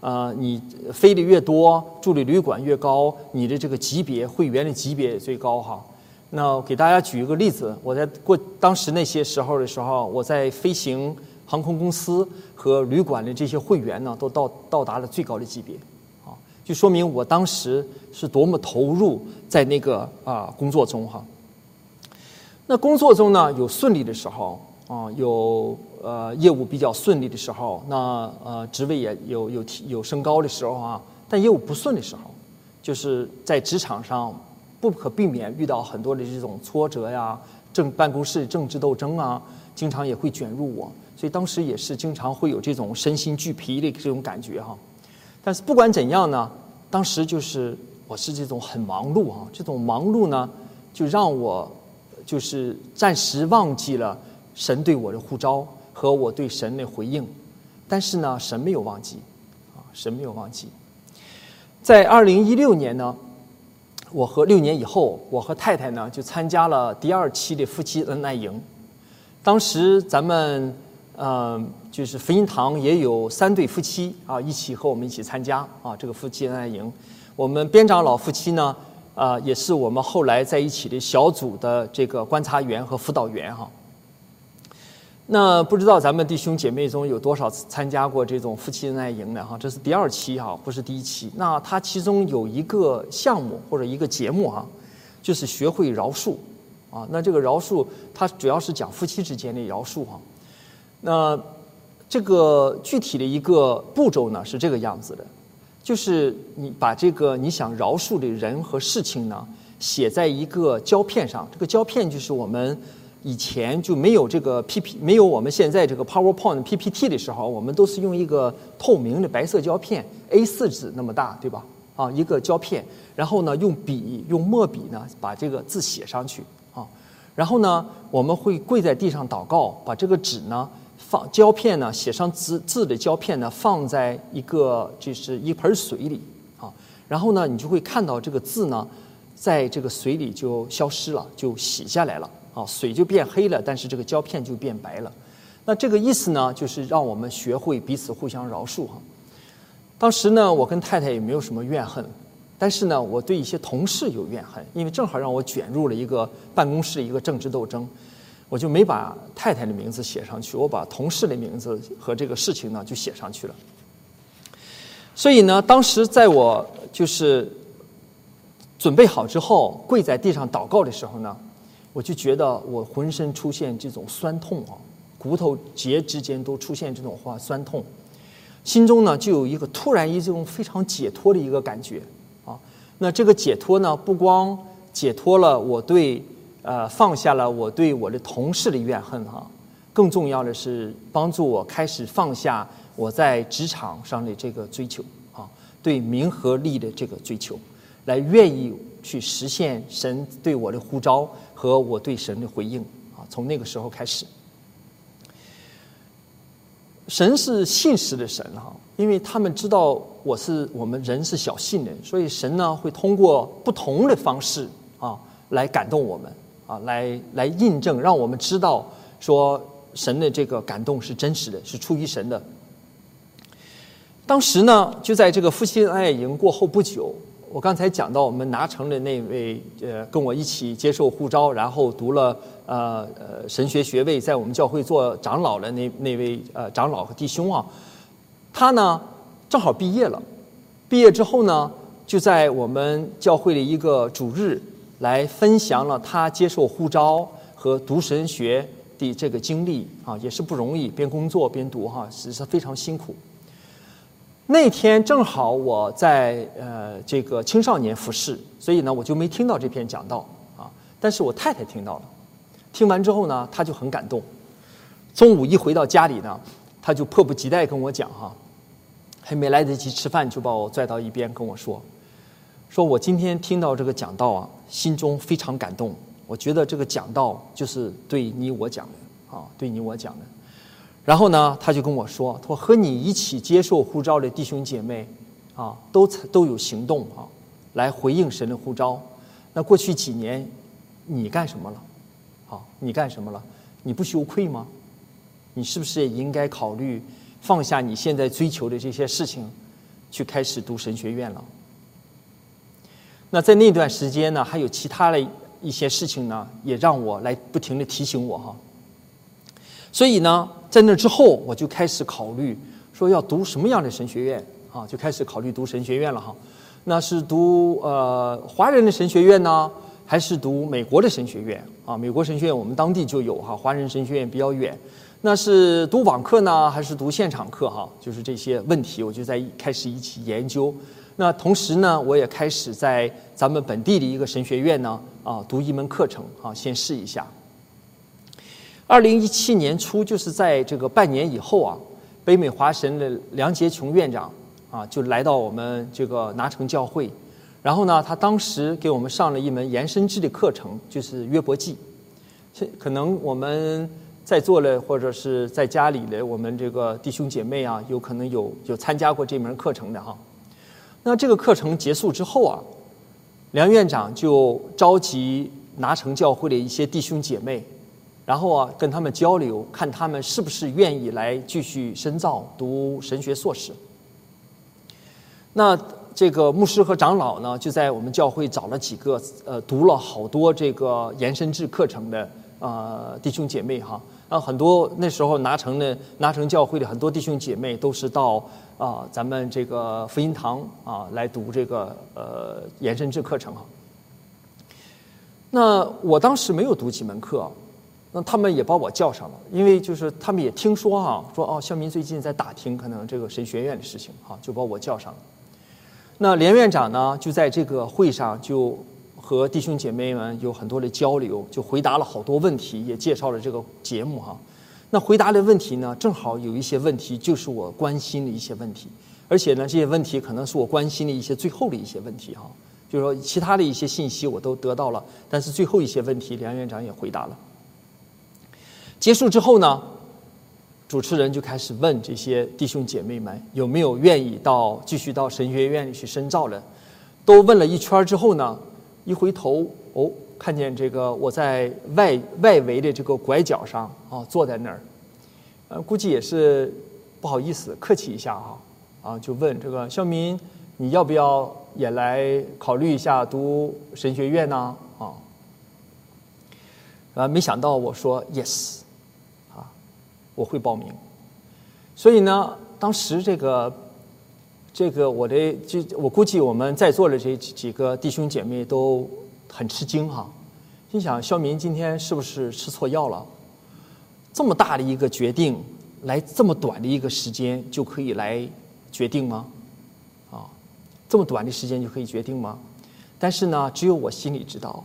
呃，你飞的越多，住的旅馆越高，你的这个级别会员的级别也最高哈。那给大家举一个例子，我在过当时那些时候的时候，我在飞行航空公司和旅馆的这些会员呢，都到到达了最高的级别，啊，就说明我当时是多么投入在那个啊工作中哈。那工作中呢，有顺利的时候。啊，有呃业务比较顺利的时候，那呃职位也有有提有升高的时候啊，但业务不顺的时候，就是在职场上不可避免遇到很多的这种挫折呀，政办公室政治斗争啊，经常也会卷入我，所以当时也是经常会有这种身心俱疲的这种感觉哈。但是不管怎样呢，当时就是我是这种很忙碌啊，这种忙碌呢，就让我就是暂时忘记了。神对我的呼召和我对神的回应，但是呢，神没有忘记，啊，神没有忘记。在二零一六年呢，我和六年以后，我和太太呢就参加了第二期的夫妻恩爱营。当时咱们嗯，就是福音堂也有三对夫妻啊，一起和我们一起参加啊这个夫妻恩爱营。我们边长老夫妻呢，啊，也是我们后来在一起的小组的这个观察员和辅导员哈。那不知道咱们弟兄姐妹中有多少参加过这种夫妻恩爱营的哈？这是第二期哈，不是第一期。那它其中有一个项目或者一个节目哈，就是学会饶恕啊。那这个饶恕，它主要是讲夫妻之间的饶恕哈。那这个具体的一个步骤呢是这个样子的，就是你把这个你想饶恕的人和事情呢写在一个胶片上，这个胶片就是我们。以前就没有这个 P P，没有我们现在这个 PowerPoint P P T 的时候，我们都是用一个透明的白色胶片，A 四纸那么大，对吧？啊，一个胶片，然后呢，用笔用墨笔呢，把这个字写上去啊，然后呢，我们会跪在地上祷告，把这个纸呢放胶片呢写上字字的胶片呢放在一个就是一盆水里啊，然后呢，你就会看到这个字呢在这个水里就消失了，就洗下来了。啊，水就变黑了，但是这个胶片就变白了。那这个意思呢，就是让我们学会彼此互相饶恕哈。当时呢，我跟太太也没有什么怨恨，但是呢，我对一些同事有怨恨，因为正好让我卷入了一个办公室一个政治斗争，我就没把太太的名字写上去，我把同事的名字和这个事情呢就写上去了。所以呢，当时在我就是准备好之后，跪在地上祷告的时候呢。我就觉得我浑身出现这种酸痛啊，骨头节之间都出现这种话酸痛，心中呢就有一个突然一种非常解脱的一个感觉啊。那这个解脱呢，不光解脱了我对呃放下了我对我的同事的怨恨哈，更重要的是帮助我开始放下我在职场上的这个追求啊，对名和利的这个追求，来愿意去实现神对我的呼召。和我对神的回应啊，从那个时候开始，神是信实的神哈，因为他们知道我是我们人是小信人，所以神呢会通过不同的方式啊来感动我们啊，来来印证，让我们知道说神的这个感动是真实的，是出于神的。当时呢，就在这个夫妻恩爱营过后不久。我刚才讲到我们拿城的那位，呃，跟我一起接受呼召，然后读了呃呃神学学位，在我们教会做长老的那那位呃长老和弟兄啊，他呢正好毕业了，毕业之后呢，就在我们教会的一个主日来分享了他接受呼召和读神学的这个经历啊，也是不容易，边工作边读哈，实是非常辛苦。那天正好我在呃这个青少年服饰，所以呢我就没听到这篇讲道啊。但是我太太听到了，听完之后呢，她就很感动。中午一回到家里呢，她就迫不及待跟我讲哈，还没来得及吃饭，就把我拽到一边跟我说，说我今天听到这个讲道啊，心中非常感动。我觉得这个讲道就是对你我讲的啊，对你我讲的。然后呢，他就跟我说：“他说和你一起接受呼召的弟兄姐妹，啊，都都有行动啊，来回应神的呼召。那过去几年，你干什么了？啊，你干什么了？你不羞愧吗？你是不是也应该考虑放下你现在追求的这些事情，去开始读神学院了？那在那段时间呢，还有其他的一些事情呢，也让我来不停的提醒我哈。所以呢。”在那之后，我就开始考虑说要读什么样的神学院啊，就开始考虑读神学院了哈。那是读呃华人的神学院呢，还是读美国的神学院啊？美国神学院我们当地就有哈，华人神学院比较远。那是读网课呢，还是读现场课哈？就是这些问题，我就在开始一起研究。那同时呢，我也开始在咱们本地的一个神学院呢啊读一门课程啊，先试一下。二零一七年初，就是在这个半年以后啊，北美华神的梁杰琼院长啊，就来到我们这个拿城教会，然后呢，他当时给我们上了一门延伸制的课程，就是约伯记。可能我们在座的或者是在家里的我们这个弟兄姐妹啊，有可能有有参加过这门课程的哈。那这个课程结束之后啊，梁院长就召集拿城教会的一些弟兄姐妹。然后啊，跟他们交流，看他们是不是愿意来继续深造读神学硕士。那这个牧师和长老呢，就在我们教会找了几个呃读了好多这个延伸制课程的呃弟兄姐妹哈，啊很多那时候拿成的拿成教会的很多弟兄姐妹都是到啊咱们这个福音堂啊来读这个呃延伸制课程哈。那我当时没有读几门课，那他们也把我叫上了，因为就是他们也听说哈，说哦，肖明最近在打听可能这个神学院的事情哈，就把我叫上了。那连院长呢，就在这个会上就和弟兄姐妹们有很多的交流，就回答了好多问题，也介绍了这个节目哈。那回答的问题呢，正好有一些问题就是我关心的一些问题，而且呢，这些问题可能是我关心的一些最后的一些问题哈。就是说，其他的一些信息我都得到了，但是最后一些问题，梁院长也回答了。结束之后呢，主持人就开始问这些弟兄姐妹们有没有愿意到继续到神学院里去深造的。都问了一圈之后呢，一回头哦，看见这个我在外外围的这个拐角上啊，坐在那儿，呃，估计也是不好意思，客气一下啊，啊，就问这个肖民，你要不要？也来考虑一下读神学院呢啊，啊，没想到我说 yes，啊，我会报名。所以呢，当时这个这个我的就我估计我们在座的这几个弟兄姐妹都很吃惊哈，心想肖明今天是不是吃错药了？这么大的一个决定，来这么短的一个时间就可以来决定吗？啊这么短的时间就可以决定吗？但是呢，只有我心里知道，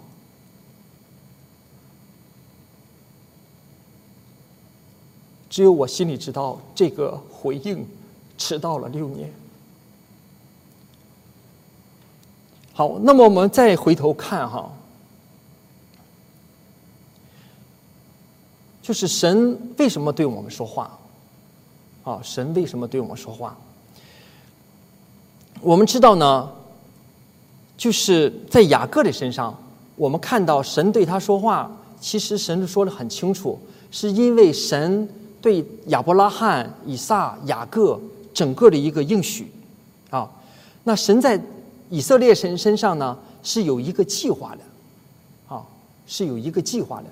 只有我心里知道，这个回应迟到了六年。好，那么我们再回头看哈，就是神为什么对我们说话？啊，神为什么对我们说话？我们知道呢，就是在雅各的身上，我们看到神对他说话，其实神说的很清楚，是因为神对亚伯拉罕、以撒、雅各整个的一个应许啊。那神在以色列神身上呢，是有一个计划的啊，是有一个计划的。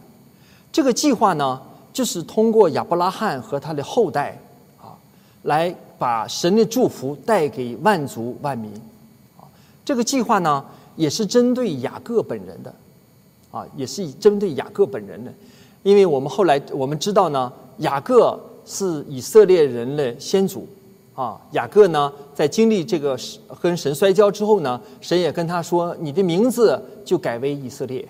这个计划呢，就是通过亚伯拉罕和他的后代啊，来。把神的祝福带给万族万民，啊，这个计划呢也是针对雅各本人的，啊，也是针对雅各本人的，因为我们后来我们知道呢，雅各是以色列人的先祖，啊，雅各呢在经历这个跟神摔跤之后呢，神也跟他说，你的名字就改为以色列，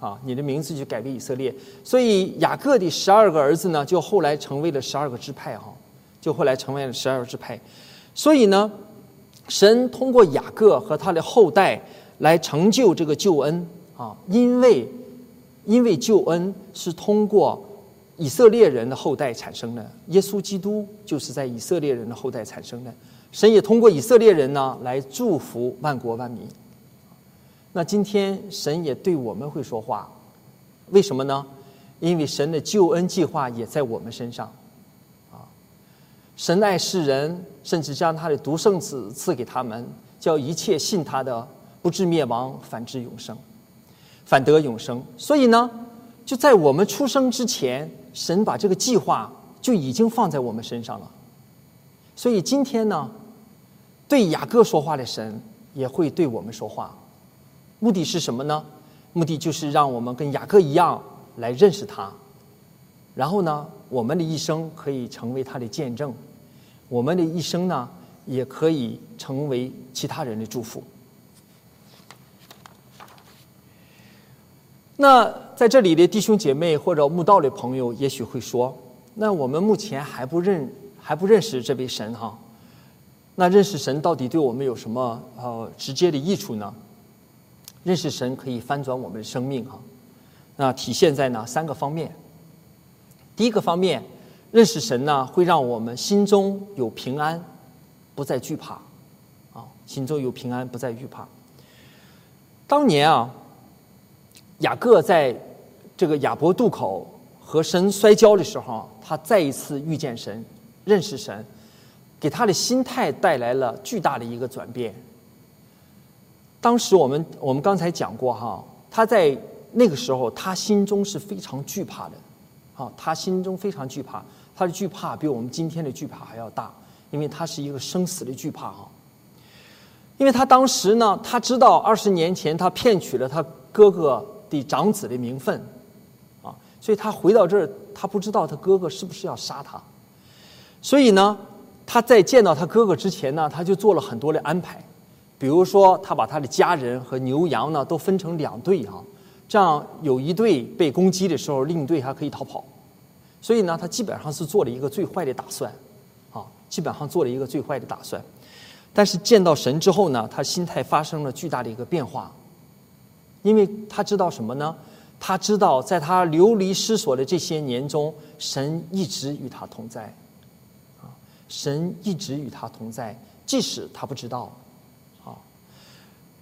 啊，你的名字就改为以色列，所以雅各的十二个儿子呢，就后来成为了十二个支派，哈。就后来成为了十二个支派，所以呢，神通过雅各和他的后代来成就这个救恩。啊，因为因为救恩是通过以色列人的后代产生的，耶稣基督就是在以色列人的后代产生的，神也通过以色列人呢来祝福万国万民。那今天神也对我们会说话，为什么呢？因为神的救恩计划也在我们身上。啊神爱世人，甚至将他的独生子赐给他们，叫一切信他的不至灭亡，反至永生，反得永生。所以呢，就在我们出生之前，神把这个计划就已经放在我们身上了。所以今天呢，对雅各说话的神也会对我们说话，目的是什么呢？目的就是让我们跟雅各一样来认识他，然后呢？我们的一生可以成为他的见证，我们的一生呢，也可以成为其他人的祝福。那在这里的弟兄姐妹或者慕道的朋友，也许会说：“那我们目前还不认还不认识这位神哈？那认识神到底对我们有什么呃直接的益处呢？认识神可以翻转我们的生命哈？那体现在哪三个方面？”第一个方面，认识神呢，会让我们心中有平安，不再惧怕，啊，心中有平安，不再惧怕。当年啊，雅各在这个亚伯渡口和神摔跤的时候，他再一次遇见神，认识神，给他的心态带来了巨大的一个转变。当时我们我们刚才讲过哈，他在那个时候他心中是非常惧怕的，啊，他心中非常惧怕，他的惧怕比我们今天的惧怕还要大，因为他是一个生死的惧怕啊。因为他当时呢，他知道二十年前他骗取了他哥哥的长子的名分，啊，所以他回到这儿，他不知道他哥哥是不是要杀他，所以呢，他在见到他哥哥之前呢，他就做了很多的安排。比如说，他把他的家人和牛羊呢都分成两队啊，这样有一队被攻击的时候，另一队还可以逃跑。所以呢，他基本上是做了一个最坏的打算，啊，基本上做了一个最坏的打算。但是见到神之后呢，他心态发生了巨大的一个变化，因为他知道什么呢？他知道在他流离失所的这些年中，神一直与他同在，啊，神一直与他同在，即使他不知道。啊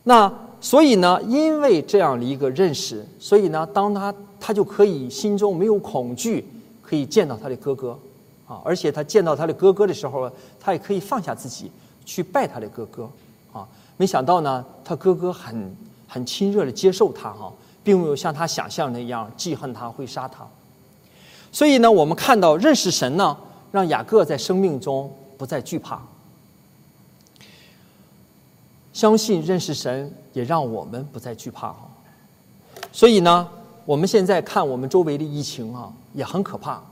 那所以呢，因为这样的一个认识，所以呢，当他他就可以心中没有恐惧，可以见到他的哥哥，啊，而且他见到他的哥哥的时候，他也可以放下自己去拜他的哥哥，啊，没想到呢，他哥哥很很亲热的接受他哈，并没有像他想象那样记恨他会杀他，所以呢，我们看到认识神呢，让雅各在生命中不再惧怕。相信认识神，也让我们不再惧怕哈。所以呢，我们现在看我们周围的疫情啊，也很可怕，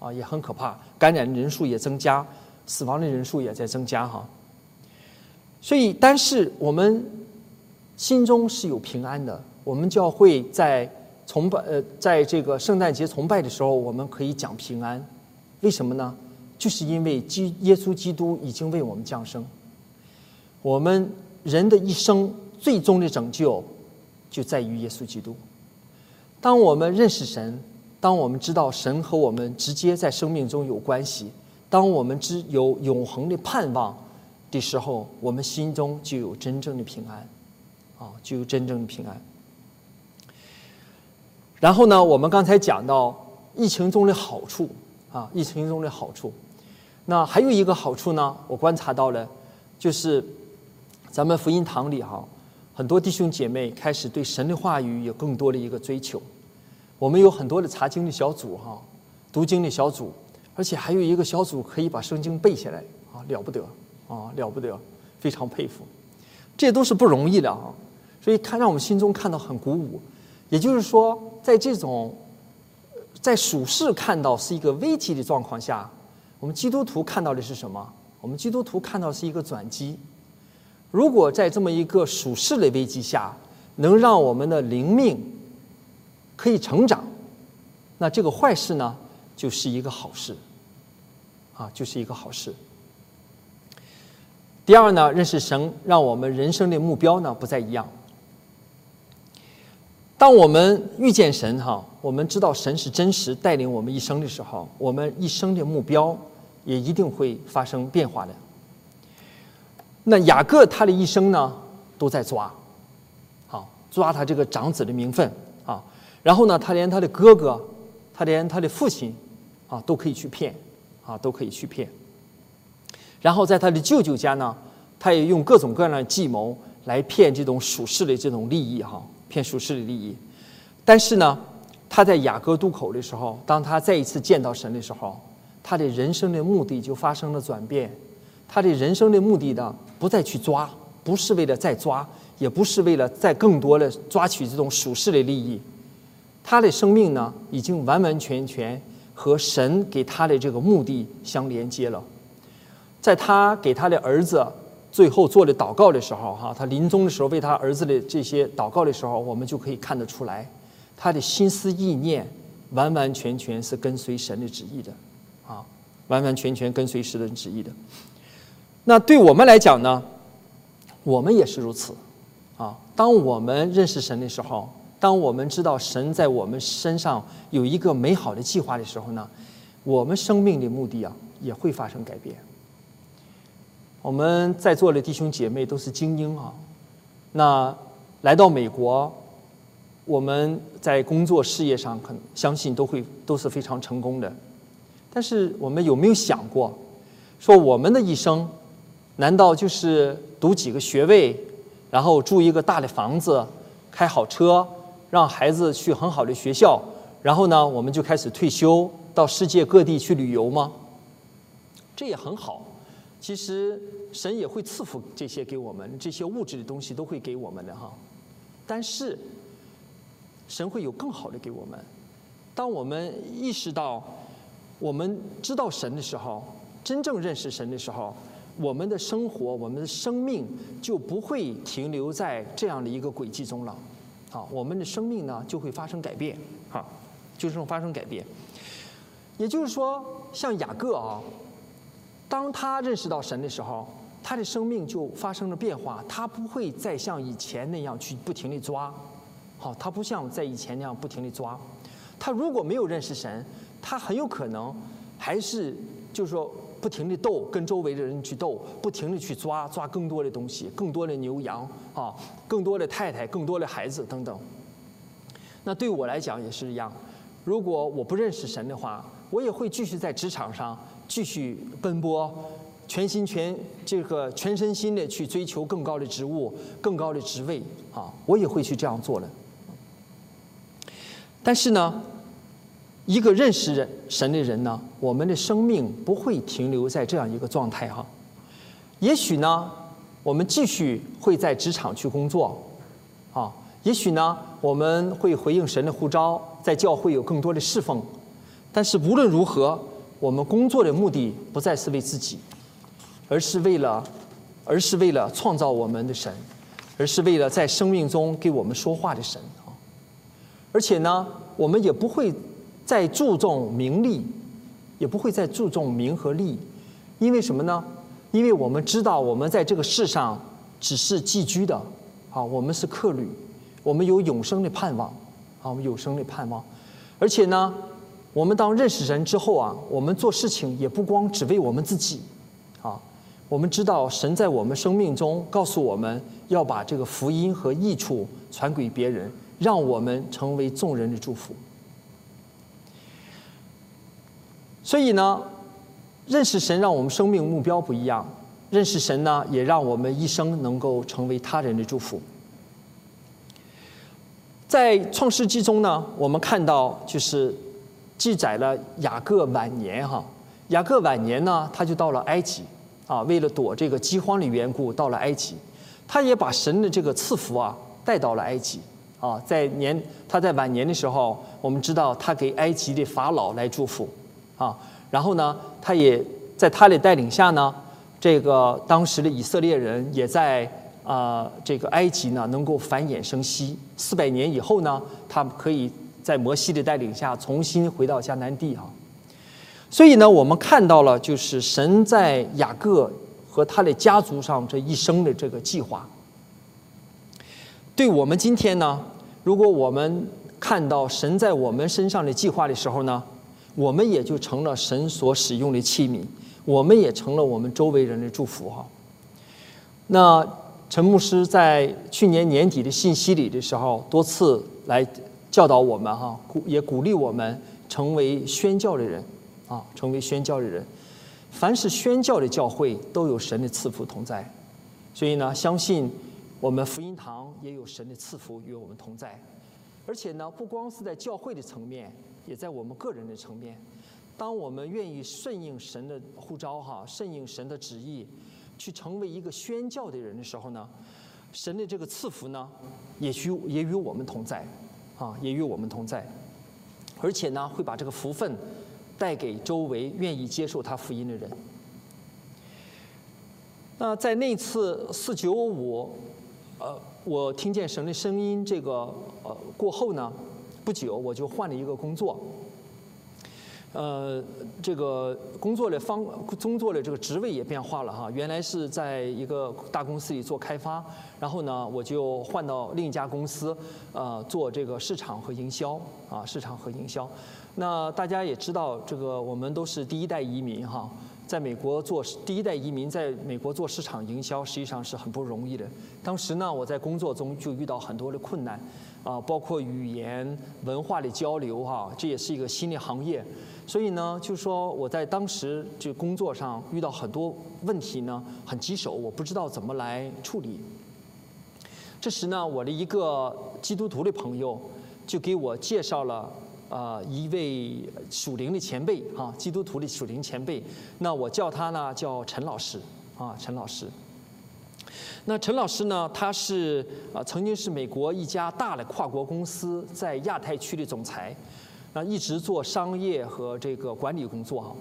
啊，也很可怕，感染人数也增加，死亡的人数也在增加哈。所以，但是我们心中是有平安的。我们教会在崇拜呃，在这个圣诞节崇拜的时候，我们可以讲平安。为什么呢？就是因为基耶稣基督已经为我们降生，我们。人的一生最终的拯救，就在于耶稣基督。当我们认识神，当我们知道神和我们直接在生命中有关系，当我们知有永恒的盼望的时候，我们心中就有真正的平安，啊，就有真正的平安。然后呢，我们刚才讲到疫情中的好处，啊，疫情中的好处。那还有一个好处呢，我观察到了，就是。咱们福音堂里哈，很多弟兄姐妹开始对神的话语有更多的一个追求。我们有很多的查经的小组哈，读经的小组，而且还有一个小组可以把圣经背下来啊，了不得啊，了不得，非常佩服。这都是不容易的啊，所以看让我们心中看到很鼓舞。也就是说，在这种在属世看到是一个危机的状况下，我们基督徒看到的是什么？我们基督徒看到是一个转机。如果在这么一个属世的危机下，能让我们的灵命可以成长，那这个坏事呢，就是一个好事，啊，就是一个好事。第二呢，认识神，让我们人生的目标呢不再一样。当我们遇见神哈，我们知道神是真实带领我们一生的时候，我们一生的目标也一定会发生变化的。那雅各他的一生呢，都在抓，好抓他这个长子的名分啊，然后呢，他连他的哥哥，他连他的父亲，啊，都可以去骗，啊，都可以去骗。然后在他的舅舅家呢，他也用各种各样的计谋来骗这种属世的这种利益哈，骗属世的利益。但是呢，他在雅各渡口的时候，当他再一次见到神的时候，他的人生的目的就发生了转变。他的人生的目的呢，不再去抓，不是为了再抓，也不是为了再更多的抓取这种属世的利益。他的生命呢，已经完完全全和神给他的这个目的相连接了。在他给他的儿子最后做的祷告的时候，哈，他临终的时候为他儿子的这些祷告的时候，我们就可以看得出来，他的心思意念完完全全是跟随神的旨意的，啊，完完全全跟随神的旨意的。那对我们来讲呢，我们也是如此，啊，当我们认识神的时候，当我们知道神在我们身上有一个美好的计划的时候呢，我们生命的目的啊也会发生改变。我们在座的弟兄姐妹都是精英啊，那来到美国，我们在工作事业上很相信都会都是非常成功的，但是我们有没有想过，说我们的一生？难道就是读几个学位，然后住一个大的房子，开好车，让孩子去很好的学校，然后呢，我们就开始退休，到世界各地去旅游吗？这也很好。其实神也会赐福这些给我们，这些物质的东西都会给我们的哈。但是神会有更好的给我们。当我们意识到我们知道神的时候，真正认识神的时候，我们的生活、我们的生命就不会停留在这样的一个轨迹中了。啊，我们的生命呢就会发生改变，哈，就是发生改变。也就是说，像雅各啊，当他认识到神的时候，他的生命就发生了变化，他不会再像以前那样去不停地抓，好，他不像在以前那样不停地抓。他如果没有认识神，他很有可能还是就是说不停地斗，跟周围的人去斗，不停地去抓抓更多的东西，更多的牛羊啊，更多的太太，更多的孩子等等。那对我来讲也是一样，如果我不认识神的话，我也会继续在职场上继续奔波，全心全这个全身心的去追求更高的职务、更高的职位啊，我也会去这样做的。但是呢，一个认识人神的人呢，我们的生命不会停留在这样一个状态哈。也许呢，我们继续会在职场去工作，啊，也许呢，我们会回应神的呼召，在教会有更多的侍奉。但是无论如何，我们工作的目的不再是为自己，而是为了，而是为了创造我们的神，而是为了在生命中给我们说话的神啊。而且呢，我们也不会再注重名利，也不会再注重名和利，因为什么呢？因为我们知道，我们在这个世上只是寄居的，啊，我们是客旅，我们有永生的盼望，啊，我们有生的盼望。而且呢，我们当认识神之后啊，我们做事情也不光只为我们自己，啊，我们知道神在我们生命中告诉我们要把这个福音和益处传给别人。让我们成为众人的祝福。所以呢，认识神让我们生命目标不一样；认识神呢，也让我们一生能够成为他人的祝福。在创世纪中呢，我们看到就是记载了雅各晚年哈，雅各晚年呢，他就到了埃及啊，为了躲这个饥荒的缘故，到了埃及，他也把神的这个赐福啊带到了埃及。啊，在年他在晚年的时候，我们知道他给埃及的法老来祝福，啊，然后呢，他也在他的带领下呢，这个当时的以色列人也在啊这个埃及呢能够繁衍生息。四百年以后呢，他们可以在摩西的带领下重新回到迦南地哈。所以呢，我们看到了就是神在雅各和他的家族上这一生的这个计划。对我们今天呢？如果我们看到神在我们身上的计划的时候呢，我们也就成了神所使用的器皿，我们也成了我们周围人的祝福哈。那陈牧师在去年年底的信息里的时候，多次来教导我们哈，鼓也鼓励我们成为宣教的人啊，成为宣教的人。凡是宣教的教会都有神的赐福同在，所以呢，相信。我们福音堂也有神的赐福与我们同在，而且呢，不光是在教会的层面，也在我们个人的层面。当我们愿意顺应神的呼召，哈，顺应神的旨意，去成为一个宣教的人的时候呢，神的这个赐福呢，也与也与我们同在，啊，也与我们同在，而且呢，会把这个福分带给周围愿意接受他福音的人。那在那次四九五。呃，我听见神的声音，这个呃过后呢，不久我就换了一个工作。呃，这个工作的方工作的这个职位也变化了哈，原来是在一个大公司里做开发，然后呢我就换到另一家公司，呃，做这个市场和营销啊，市场和营销。那大家也知道，这个我们都是第一代移民哈。在美国做第一代移民，在美国做市场营销，实际上是很不容易的。当时呢，我在工作中就遇到很多的困难，啊，包括语言文化的交流，哈，这也是一个新的行业。所以呢，就说我在当时就工作上遇到很多问题呢，很棘手，我不知道怎么来处理。这时呢，我的一个基督徒的朋友，就给我介绍了呃一位属灵的前辈啊，基督徒的属灵前辈。那我叫他呢叫陈老师啊，陈老师。那陈老师呢，他是啊曾经是美国一家大的跨国公司在亚太区的总裁，那一直做商业和这个管理工作哈。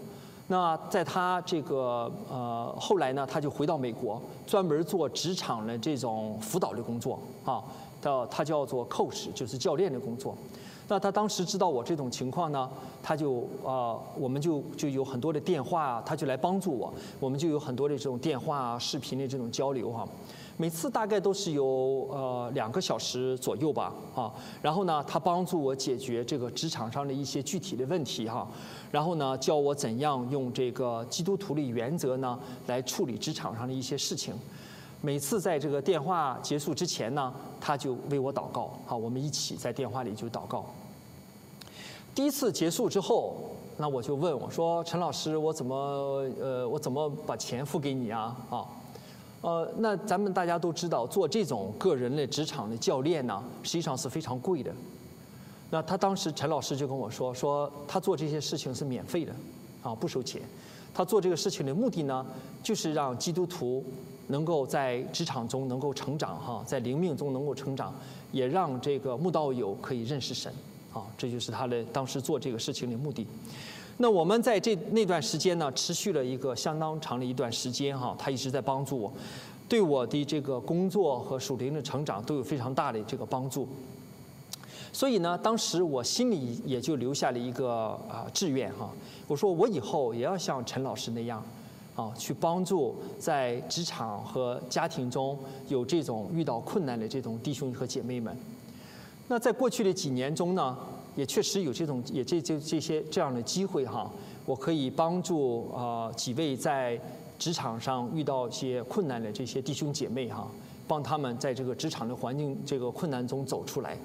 那在他这个呃后来呢，他就回到美国，专门做职场的这种辅导的工作啊，叫他叫做 coach，就是教练的工作。那他当时知道我这种情况呢，他就啊，我们就就有很多的电话啊，他就来帮助我，我们就有很多的这种电话啊、视频的这种交流哈。每次大概都是有呃两个小时左右吧，啊，然后呢，他帮助我解决这个职场上的一些具体的问题哈，然后呢，教我怎样用这个基督徒的原则呢来处理职场上的一些事情。每次在这个电话结束之前呢，他就为我祷告，好，我们一起在电话里就祷告。第一次结束之后，那我就问我说：“陈老师，我怎么呃，我怎么把钱付给你啊？”啊。呃，那咱们大家都知道，做这种个人的职场的教练呢，实际上是非常贵的。那他当时陈老师就跟我说，说他做这些事情是免费的，啊，不收钱。他做这个事情的目的呢，就是让基督徒能够在职场中能够成长，哈，在灵命中能够成长，也让这个慕道友可以认识神，啊，这就是他的当时做这个事情的目的。那我们在这那段时间呢，持续了一个相当长的一段时间哈，他一直在帮助我，对我的这个工作和属灵的成长都有非常大的这个帮助。所以呢，当时我心里也就留下了一个啊志愿哈，我说我以后也要像陈老师那样，啊，去帮助在职场和家庭中有这种遇到困难的这种弟兄和姐妹们。那在过去的几年中呢？也确实有这种也这这这些这样的机会哈，我可以帮助啊几位在职场上遇到一些困难的这些弟兄姐妹哈，帮他们在这个职场的环境这个困难中走出来。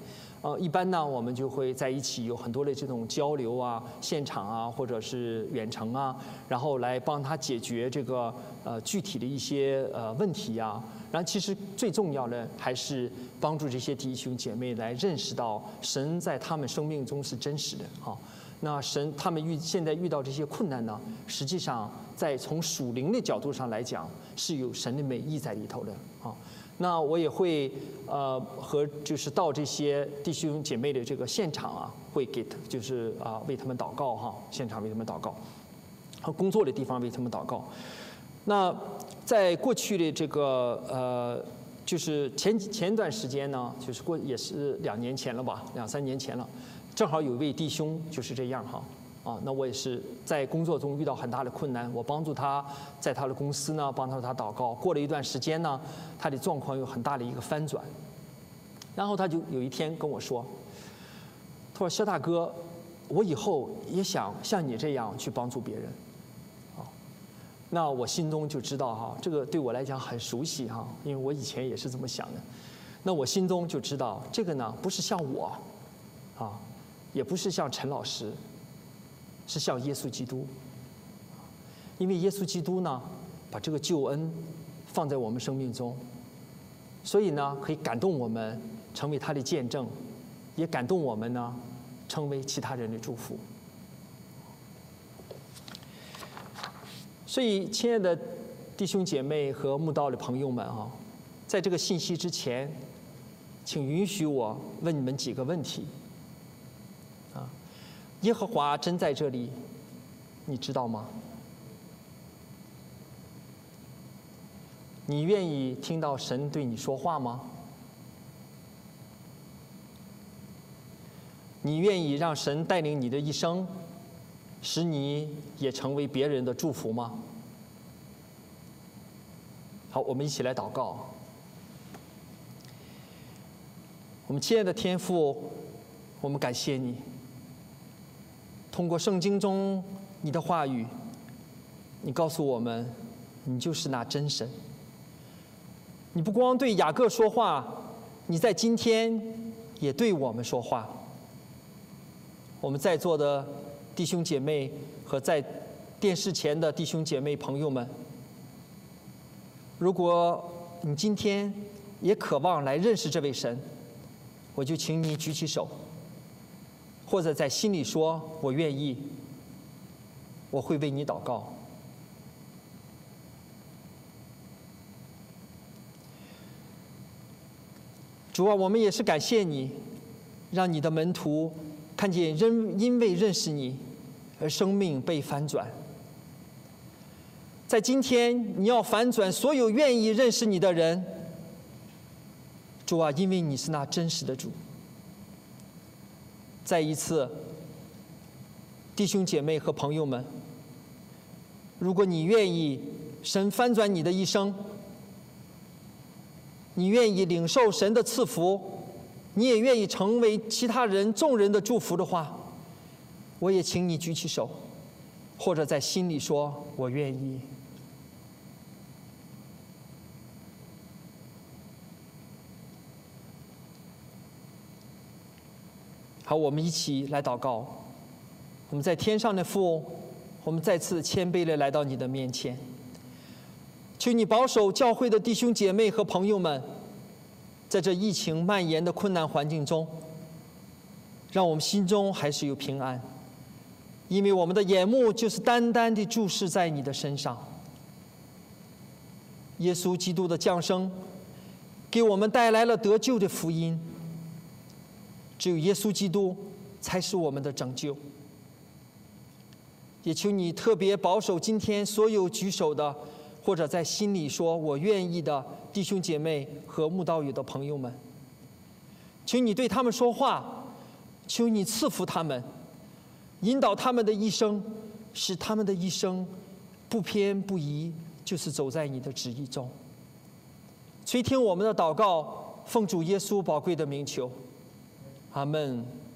呃，一般呢，我们就会在一起有很多的这种交流啊，现场啊，或者是远程啊，然后来帮他解决这个呃具体的一些呃问题呀。然后，其实最重要的还是帮助这些弟兄姐妹来认识到神在他们生命中是真实的哈。那神他们遇现在遇到这些困难呢，实际上在从属灵的角度上来讲，是有神的美意在里头的啊。那我也会呃和就是到这些弟兄姐妹的这个现场啊，会给就是啊为他们祷告哈，现场为他们祷告，和工作的地方为他们祷告。那在过去的这个呃就是前前一段时间呢，就是过也是两年前了吧，两三年前了，正好有一位弟兄就是这样哈。啊，那我也是在工作中遇到很大的困难，我帮助他在他的公司呢，帮助他祷告。过了一段时间呢，他的状况有很大的一个翻转，然后他就有一天跟我说：“他说，肖大哥，我以后也想像你这样去帮助别人。”啊，那我心中就知道哈，这个对我来讲很熟悉哈，因为我以前也是这么想的。那我心中就知道，这个呢不是像我，啊，也不是像陈老师。是像耶稣基督，因为耶稣基督呢，把这个救恩放在我们生命中，所以呢，可以感动我们成为他的见证，也感动我们呢，成为其他人的祝福。所以，亲爱的弟兄姐妹和慕道的朋友们啊，在这个信息之前，请允许我问你们几个问题。耶和华真在这里，你知道吗？你愿意听到神对你说话吗？你愿意让神带领你的一生，使你也成为别人的祝福吗？好，我们一起来祷告。我们亲爱的天父，我们感谢你。通过圣经中你的话语，你告诉我们，你就是那真神。你不光对雅各说话，你在今天也对我们说话。我们在座的弟兄姐妹和在电视前的弟兄姐妹朋友们，如果你今天也渴望来认识这位神，我就请你举起手，或者在心里说“我愿意”，我会为你祷告。主啊，我们也是感谢你，让你的门徒看见认因为认识你而生命被反转。在今天，你要反转所有愿意认识你的人。主啊，因为你是那真实的主。再一次，弟兄姐妹和朋友们，如果你愿意，神翻转你的一生。你愿意领受神的赐福，你也愿意成为其他人众人的祝福的话，我也请你举起手，或者在心里说：“我愿意。”好，我们一起来祷告。我们在天上的父，我们再次谦卑的来到你的面前。求你保守教会的弟兄姐妹和朋友们，在这疫情蔓延的困难环境中，让我们心中还是有平安，因为我们的眼目就是单单的注视在你的身上。耶稣基督的降生，给我们带来了得救的福音。只有耶稣基督才是我们的拯救。也求你特别保守今天所有举手的。或者在心里说“我愿意”的弟兄姐妹和慕道友的朋友们，请你对他们说话，求你赐福他们，引导他们的一生，使他们的一生不偏不倚，就是走在你的旨意中。垂听我们的祷告，奉主耶稣宝贵的名求，阿门。